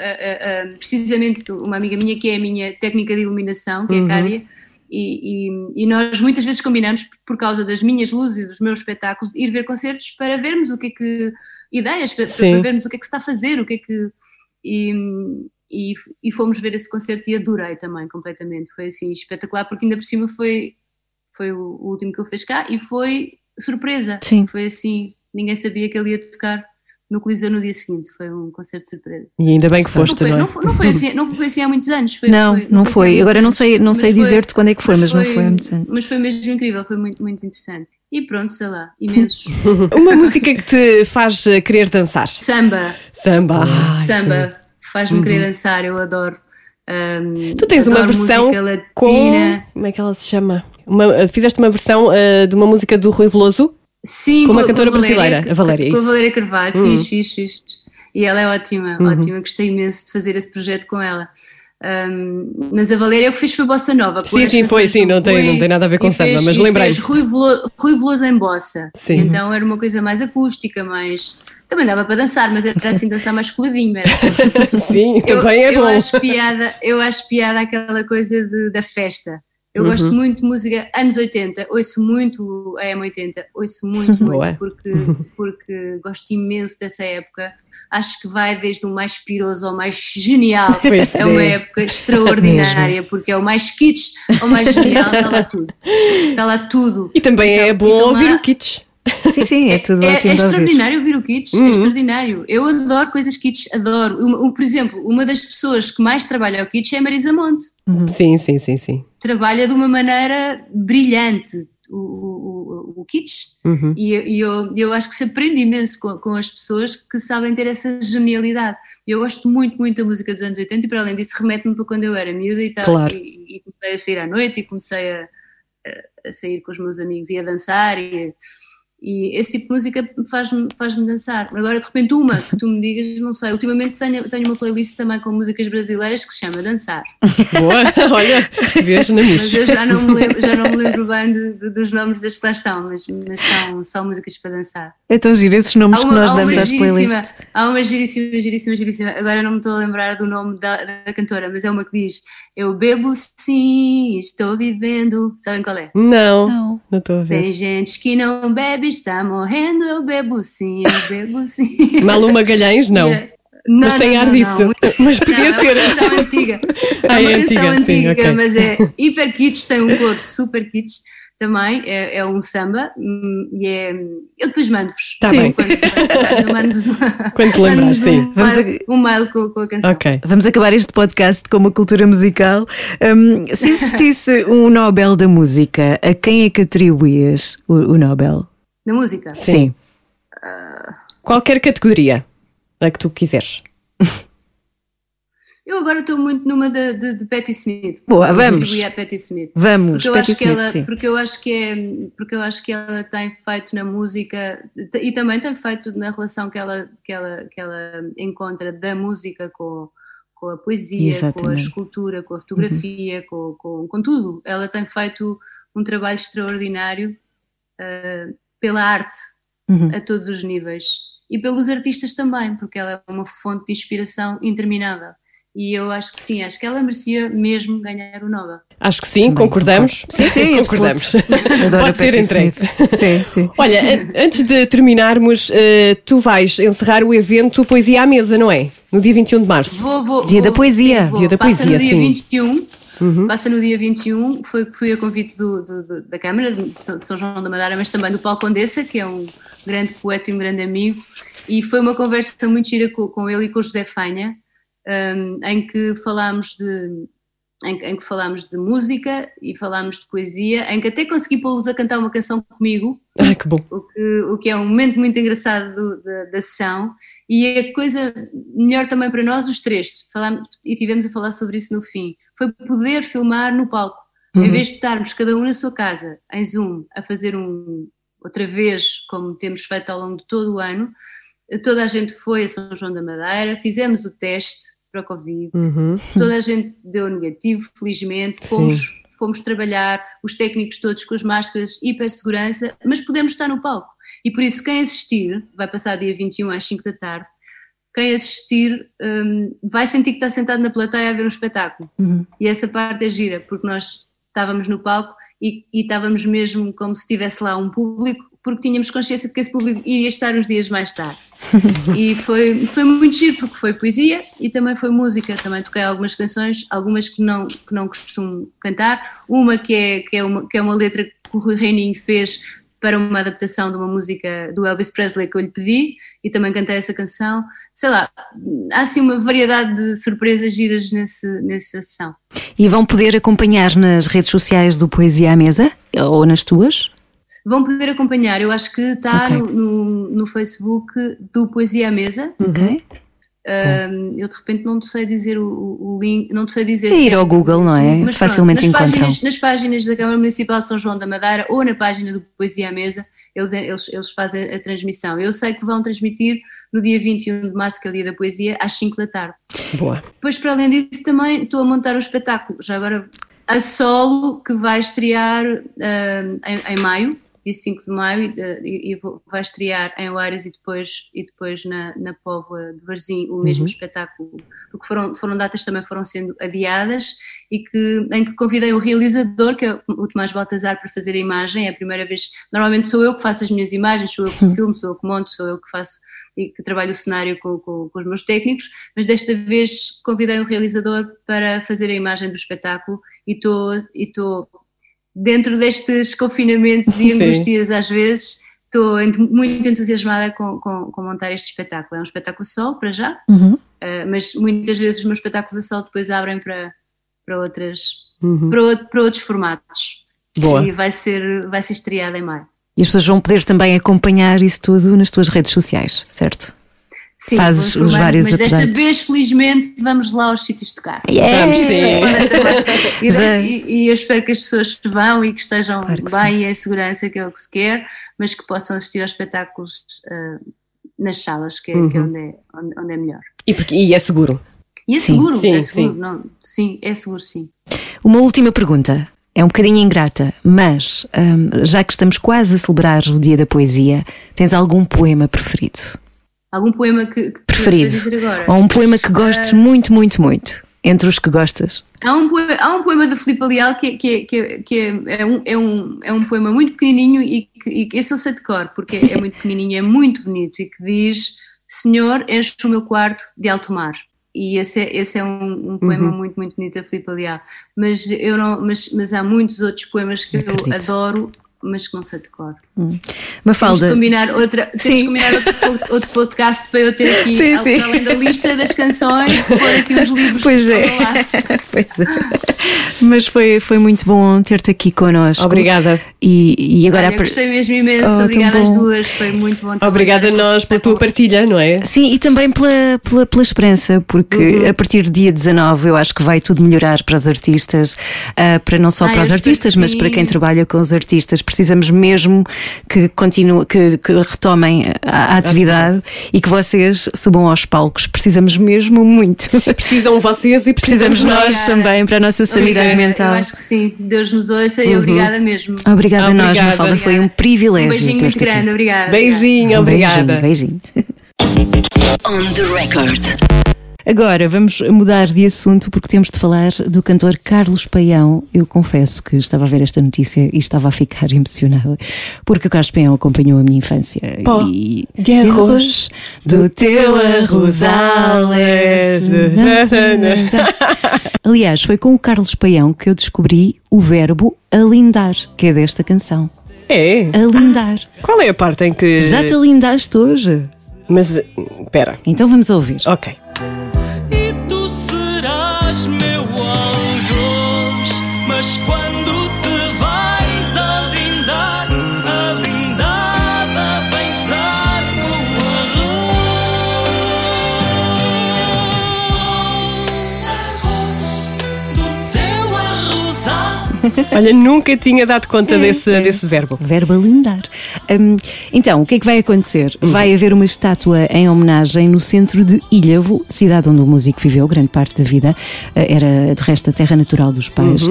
precisamente uma amiga minha que é a minha técnica de iluminação, que é a Cádia, e, e- e nós muitas vezes combinamos, por- causa das minhas luzes e dos meus espetáculos, ir ver concertos para vermos o que é que, ideias, para, para vermos o que é que se está a fazer, o que é que... E, e, e fomos ver esse concerto e adorei também completamente, foi assim espetacular, porque ainda por cima foi, foi o, o último que ele fez cá e foi surpresa, Sim. foi assim, ninguém sabia que ele ia tocar no Coliseu no dia seguinte, foi um concerto de surpresa. E ainda bem que Não foste, foi, não é? não foi, não foi assim, não foi assim há muitos anos. Foi, Não, não assim há foi. muitos Agora não sei, não Mas sei foi- dizer-te quando é que foi, mas não foi há muitos anos. Mas foi mesmo incrível, foi muito, muito interessante. E pronto, sei lá, [LAUGHS] imensos. Uma música que te faz eh, querer dançar. Samba, Samba. Ai, samba, faz-me querer dançar, eu adoro. Ahm, Uhum. Tu tens uma versão com. latina. Como é que ela se chama? Uma- fizeste uma versão eh, de uma música do Rui Veloso? Sim, Com uma a cantora Valéria- brasileira, a Valéria, Com a. Valéria Carvalho, Uhum. fiz, fiz, fiz. E ela é ótima, ótima. Gostei imenso de fazer esse projeto com ela. Ahm, mas a Valéria o que fez foi bossa nova. Sim, sim, foi, sim, não tem- não tem nada a ver com samba, mas lembrei-me. fez Rui Veloso, Rui Veloso em bossa. Sim. Então era uma coisa mais acústica, mais. Também dava para dançar, mas era assim dançar mais coladinho. Era assim. [LAUGHS] Sim, também é eu bom. Acho piada, eu acho piada aquela coisa de- da festa. Eu Uhum. gosto muito de música anos 80, ouço muito a M80, ouço muito, [LAUGHS] muito, porque, [LAUGHS] porque gosto imenso dessa época. Acho que vai desde o mais piroso ao mais genial. [LAUGHS] Pois é uma é. época extraordinária, porque é o mais kitsch ao mais genial, está lá tudo. Está lá tudo. E também é Então- bom então ouvir lá- o Kitsch. Sim, sim, é tudo é, ótimo é ouvir. extraordinário ouvir o Kitsch, Uhum. é extraordinário. Eu adoro coisas Kitsch, adoro. Uma- um, por exemplo, uma das pessoas que mais trabalha o Kitsch é a Marisa Monte. Sim, sim, sim, sim. Trabalha de uma maneira brilhante o, o, o, o Kitsch. Uhum. E, e eu, eu acho que se aprende imenso com, com as pessoas que sabem ter essa genialidade. Eu gosto muito, muito da música dos anos 80 e para além disso remete-me para quando eu era miúda e, tal, Claro. e, e comecei a sair à noite e comecei a, a- a sair com os meus amigos e a dançar e, E esse tipo de música faz-me faz dançar. Agora, de repente, uma que tu me digas, não sei. Ultimamente tenho, tenho uma playlist também com músicas brasileiras que se chama Dançar. Boa, [LAUGHS] olha, vês na Mas eu já não me lembro, já não me lembro bem de- de- dos nomes das que lá estão, mas, mas são, são músicas para dançar. É tão giro esses nomes Há que uma, nós há uma damos às giríssima, playlists. há uma giríssima, giríssima, giríssima. Agora não me estou a lembrar do nome da, da cantora, mas é uma que diz: Eu bebo sim, estou vivendo. Sabem qual é? Não, Não. não estou a ver. Tem gente que não bebe, está morrendo. Eu bebo sim, eu bebo sim. [LAUGHS] Maluma Galhães, não. Não, Mas tem não, ar não, disso. não. [LAUGHS] Mas podia Não, ser. É uma canção antiga. [LAUGHS] Ah, É uma é canção antiga, sim, antiga, ok. mas é hiper kits, tem um cor super kits também. É, é um samba hum, e é. Eu depois mando-vos. Tá Sim. bem. Quando, te lembrar, sim. Um, Vamos mail, um mail com, com a canção. Ok. Vamos acabar este podcast com uma cultura musical. Hum, se existisse um Nobel da música, a quem é que atribuías o, o Nobel? Na música. Sim. Qualquer categoria, a que tu quiseres. Eu agora estou muito numa de, de, de Patti Smith. Boa, vamos. Patti Smith. Vamos, Porque eu, Patti acho que Smith, ela, sim. porque eu acho que é porque eu acho que ela tem feito na música e também tem feito na relação que ela que ela que ela encontra da música com com a poesia, com a Exatamente. Uhum. escultura, com a fotografia, com, com, com tudo. Ela tem feito um trabalho extraordinário uh, pela arte Uhum. a todos os níveis e pelos artistas também, porque ela é uma fonte de inspiração interminável. E eu acho que sim, acho que ela merecia mesmo ganhar o Nobel. Acho que sim, Também concordamos. concordo. Sim, sim, [LAUGHS] concordamos. [LAUGHS] Pode ser entregue. Sim, sim. Olha, an- antes de terminarmos, eh, tu vais encerrar o evento Poesia à Mesa, não é? No dia 21 de março. Vou, vou, Dia vou- da poesia. sim, vou. Dia da Passa poesia, no dia sim. 21. Passa no dia 21. Foi, fui a convite do, do- da Câmara de São, João da Madeira, mas também do Paulo Condessa, que é um grande poeta e um grande amigo. E foi uma conversa muito gira com, com ele e com o José Fanha, hum, em que falámos de. Em, que- em que falámos de música e falámos de poesia, em que até consegui pô-los a cantar uma canção comigo, Ai, que bom. o que, o que é um momento muito engraçado do- da, da sessão. E a coisa melhor também para nós, os três, falámos, e tivemos a falar sobre isso no fim, foi poder filmar no palco, em vez de estarmos cada um na sua casa, em Zoom, a fazer um, outra vez, como temos feito ao longo de todo o ano, toda a gente foi a São João da Madeira, fizemos o teste para o Covid, Uhum. toda a gente deu negativo, felizmente, fomos, fomos trabalhar, os técnicos todos com as máscaras, hipersegurança, mas podemos estar no palco. E por isso, quem assistir, vai passar dia 21 às 5 da tarde, quem assistir hum, vai sentir que está sentado na plateia a ver um espetáculo. E essa parte é gira, porque nós estávamos no palco e, e estávamos mesmo como se tivesse lá um público, porque tínhamos consciência de que esse público iria estar uns dias mais tarde. [LAUGHS] e foi, foi muito giro, porque foi poesia e também foi música. Também toquei algumas canções, algumas que não, que não costumo cantar. Uma que é, que, é uma, que é uma letra que o Rui Reininho fez para uma adaptação de uma música do Elvis Presley que eu lhe pedi e também cantei essa canção. Sei lá, há assim uma variedade de surpresas giras nesse, nessa sessão. E vão poder acompanhar nas redes sociais do Poesia à Mesa ou nas tuas? Vão poder acompanhar, eu acho que está Ok. no, no, no Facebook do Poesia à Mesa. Ok. Um, eu de repente não te sei dizer o, o- link, não te sei dizer. É ir ao Google, não é? Mas Facilmente pronto, nas encontram. Páginas, nas páginas da Câmara Municipal de São João da Madeira ou na página do Poesia à Mesa, eles, eles, eles fazem a transmissão. Eu sei que vão transmitir no dia 21 de março, que é o dia da poesia, às 5 da tarde. Boa. Depois, para além disso, também estou a montar um espetáculo, já agora a solo, que vai estrear em, em maio, dia 5 de maio, e, e vou- vai estrear em Oeiras e depois, e depois na, na Póvoa de Varzim o mesmo espetáculo, porque foram, foram datas também foram sendo adiadas e que, em que convidei o realizador, que é o Tomás Baltazar, para fazer a imagem, é a primeira vez, normalmente sou eu que faço as minhas imagens, sou eu que filmo, sou eu que monto, sou eu que faço e que trabalho o cenário com, com, com os meus técnicos, mas desta vez convidei o realizador para fazer a imagem do espetáculo e e estou dentro destes confinamentos e [LAUGHS] Sim. angústias às vezes, estou muito entusiasmada com, com, com montar este espetáculo. É um espetáculo solo para já, Uhum. eh, mas muitas vezes os meus espetáculos a solo depois abrem para, para, outras, Uhum. para, para outros formatos. Boa. E vai ser, vai ser estreado em maio. E as pessoas vão poder também acompanhar isso tudo nas tuas redes sociais, certo? Sim, Fazes os vários Mas desta vez, felizmente, vamos lá aos sítios de cá. Yeah! Vamos, sim. [LAUGHS] E, eu espero que as pessoas vão e que estejam Claro que bem e em segurança, que é o que se quer, mas que possam assistir aos espetáculos ah, nas salas, que é, que é onde, é, onde, onde é melhor. E, porque, e é seguro. E é Sim. seguro, Sim, é seguro, sim. não, sim, é seguro, sim. Uma última pergunta. É um bocadinho ingrata, mas hum, já que estamos quase a celebrar o Dia da Poesia, tens algum poema preferido? Algum poema que, que Preferido? dizer agora? Ou um poema que gostes muito, muito, muito? Entre os que gostas? Há um poema, há um poema do Filipe Leal que, é- que, é- que, é- que é, é um, é, um, é um poema muito pequenininho e que e esse eu sei de cor, porque é muito pequenininho, é muito bonito e que diz Senhor, enche o meu quarto de alto mar. E esse é, esse é um, um poema muito, muito bonito da Filipe Leal. Mas, eu não, mas, mas há muitos outros poemas que eu Acredito. adoro, mas que não sei de cor. Temos Mafalda. de combinar, outra, temos combinar outro, outro podcast para eu ter aqui, [LAUGHS] Sim, sim. além da lista das canções, de pôr aqui os livros Pois que é. estão lá. [LAUGHS] Pois é. Mas foi, foi muito bom ter-te aqui connosco. Obrigada. E, e agora. Olha, gostei mesmo imenso, Oh, obrigada às duas, foi muito bom. Obrigada a nós pela tua partilha, não é? Sim, e também pela, pela, pela esperança, porque Uhum. a partir do dia 19 eu acho que vai tudo melhorar para os artistas, ah, para não só Ah, para os artistas, mas para quem trabalha com os artistas. Precisamos mesmo que continue, que, que retomem a, a atividade e que vocês subam aos palcos. Precisamos mesmo muito. [LAUGHS] Precisam vocês e precisamos, Precisamos nós Obrigada. também para a nossa sanidade Obrigada, mental. Eu acho que sim, Deus nos ouça e obrigada mesmo. Obrigada a nós, Obrigada. Mafalda. Foi um Obrigada. privilégio Um beijinho muito grande, aqui. obrigada. Beijinho, Um obrigada. Beijinho, beijinho. On the record. Agora vamos mudar de assunto porque temos de falar do cantor Carlos Paião. Eu confesso que estava a ver esta notícia e estava a ficar [LAUGHS] emocionada porque o Carlos Paião acompanhou a minha infância. Pó e de arroz do teu arrozales. [LAUGHS] Aliás, foi com o Carlos Paião que eu descobri o verbo alindar, que é desta canção. É? Alindar. [LAUGHS] Qual é a parte em que. Já te alindaste hoje? Mas, espera. Então vamos ouvir. Ok. [LAUGHS] Olha, nunca tinha dado conta desse, desse verbo. Verbo alindar. Hum, então, o que é que vai acontecer? Vai haver uma estátua em homenagem no centro de Ilhavo, cidade onde o músico viveu grande parte da vida. Eh, Era, de resto, a terra natural dos pais.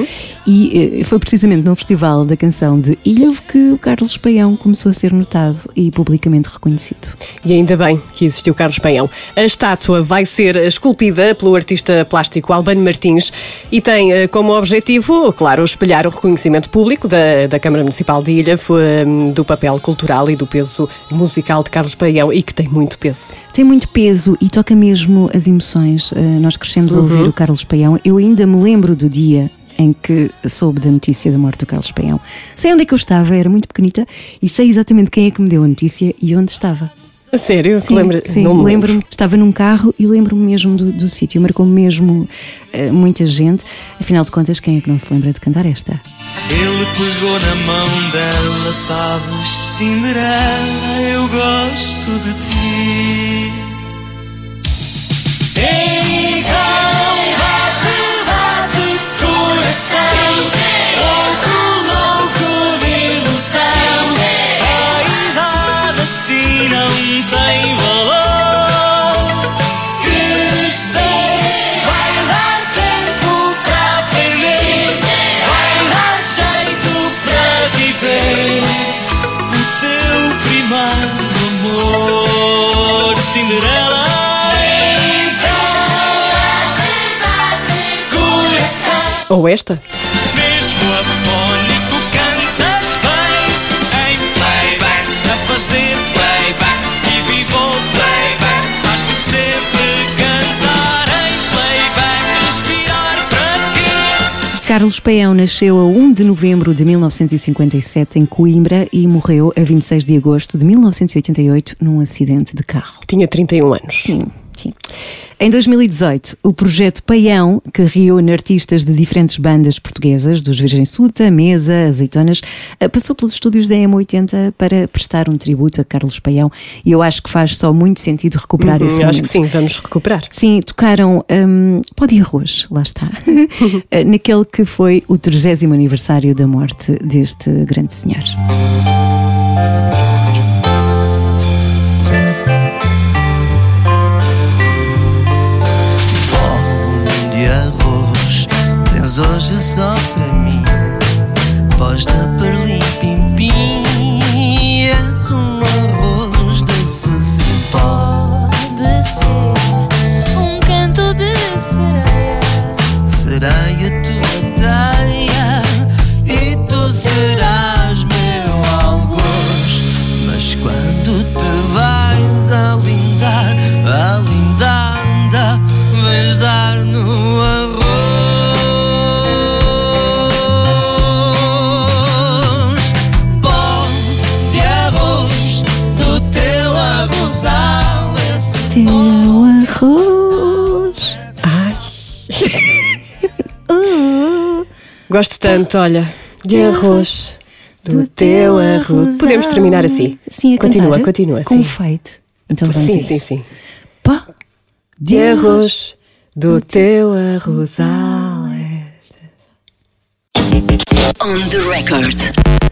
E eh, foi precisamente no Festival da Canção de Ilhavo que o Carlos Paião começou a ser notado e publicamente reconhecido. E ainda bem que existiu Carlos Paião. A estátua vai ser esculpida pelo artista plástico Albano Martins e tem eh, como objetivo, claro, espelhar o reconhecimento público da, da Câmara Municipal de Ilha hum, do papel cultural e do peso musical de Carlos Paião e que tem muito peso. Tem muito peso e toca mesmo as emoções. Eh, nós crescemos a ouvir o Carlos Paião. Eu ainda me lembro do dia em que soube da notícia da morte do Carlos Paião. Sei onde é que eu estava, era muito pequenita e sei exatamente quem é que me deu a notícia e onde estava. A [LAUGHS] sério? Sim, Lembra? sim Não me lembro. lembro-me. Estava num carro e lembro-me mesmo do, do sítio. Marcou mesmo eh, muita gente. Afinal de contas, quem é que não se lembra de cantar esta? Ele pegou na mão dela, sabes, Cinderela, eu gosto de ti. Então Ou esta? mesmo afónico, cantas bem. Em playback, a fazer playback e vivo o playback. Has de sempre cantar em playback, respirar para quê? Carlos Paião nasceu a 1 de novembro de 1957 em Coimbra e morreu a 26 de agosto de 1988 num acidente de carro. Tinha 31 anos. Sim, sim. Em 2018, o projeto Paião, que reúne artistas de diferentes bandas portuguesas, dos Virgem Suta, Mesa, Azeitonas, eh, passou pelos estúdios da M80 para prestar um tributo a Carlos Paião e eu acho que faz só muito sentido recuperar esse Hum, momento. acho que sim, vamos recuperar. Sim, tocaram um, Pó de Arroz, lá está, [LAUGHS] Eh, naquele que foi o 30 aniversário da morte deste grande senhor. Hoje só para mim. Pós da perlim Gosto tanto, olha, de arroz. Do teu arroz. Podemos terminar assim. Sim, a Continua, cantar, continua. Com sim. feito. Então vamos Sim, sim, sim. Pó De arroz, do teu arrozal. On the record.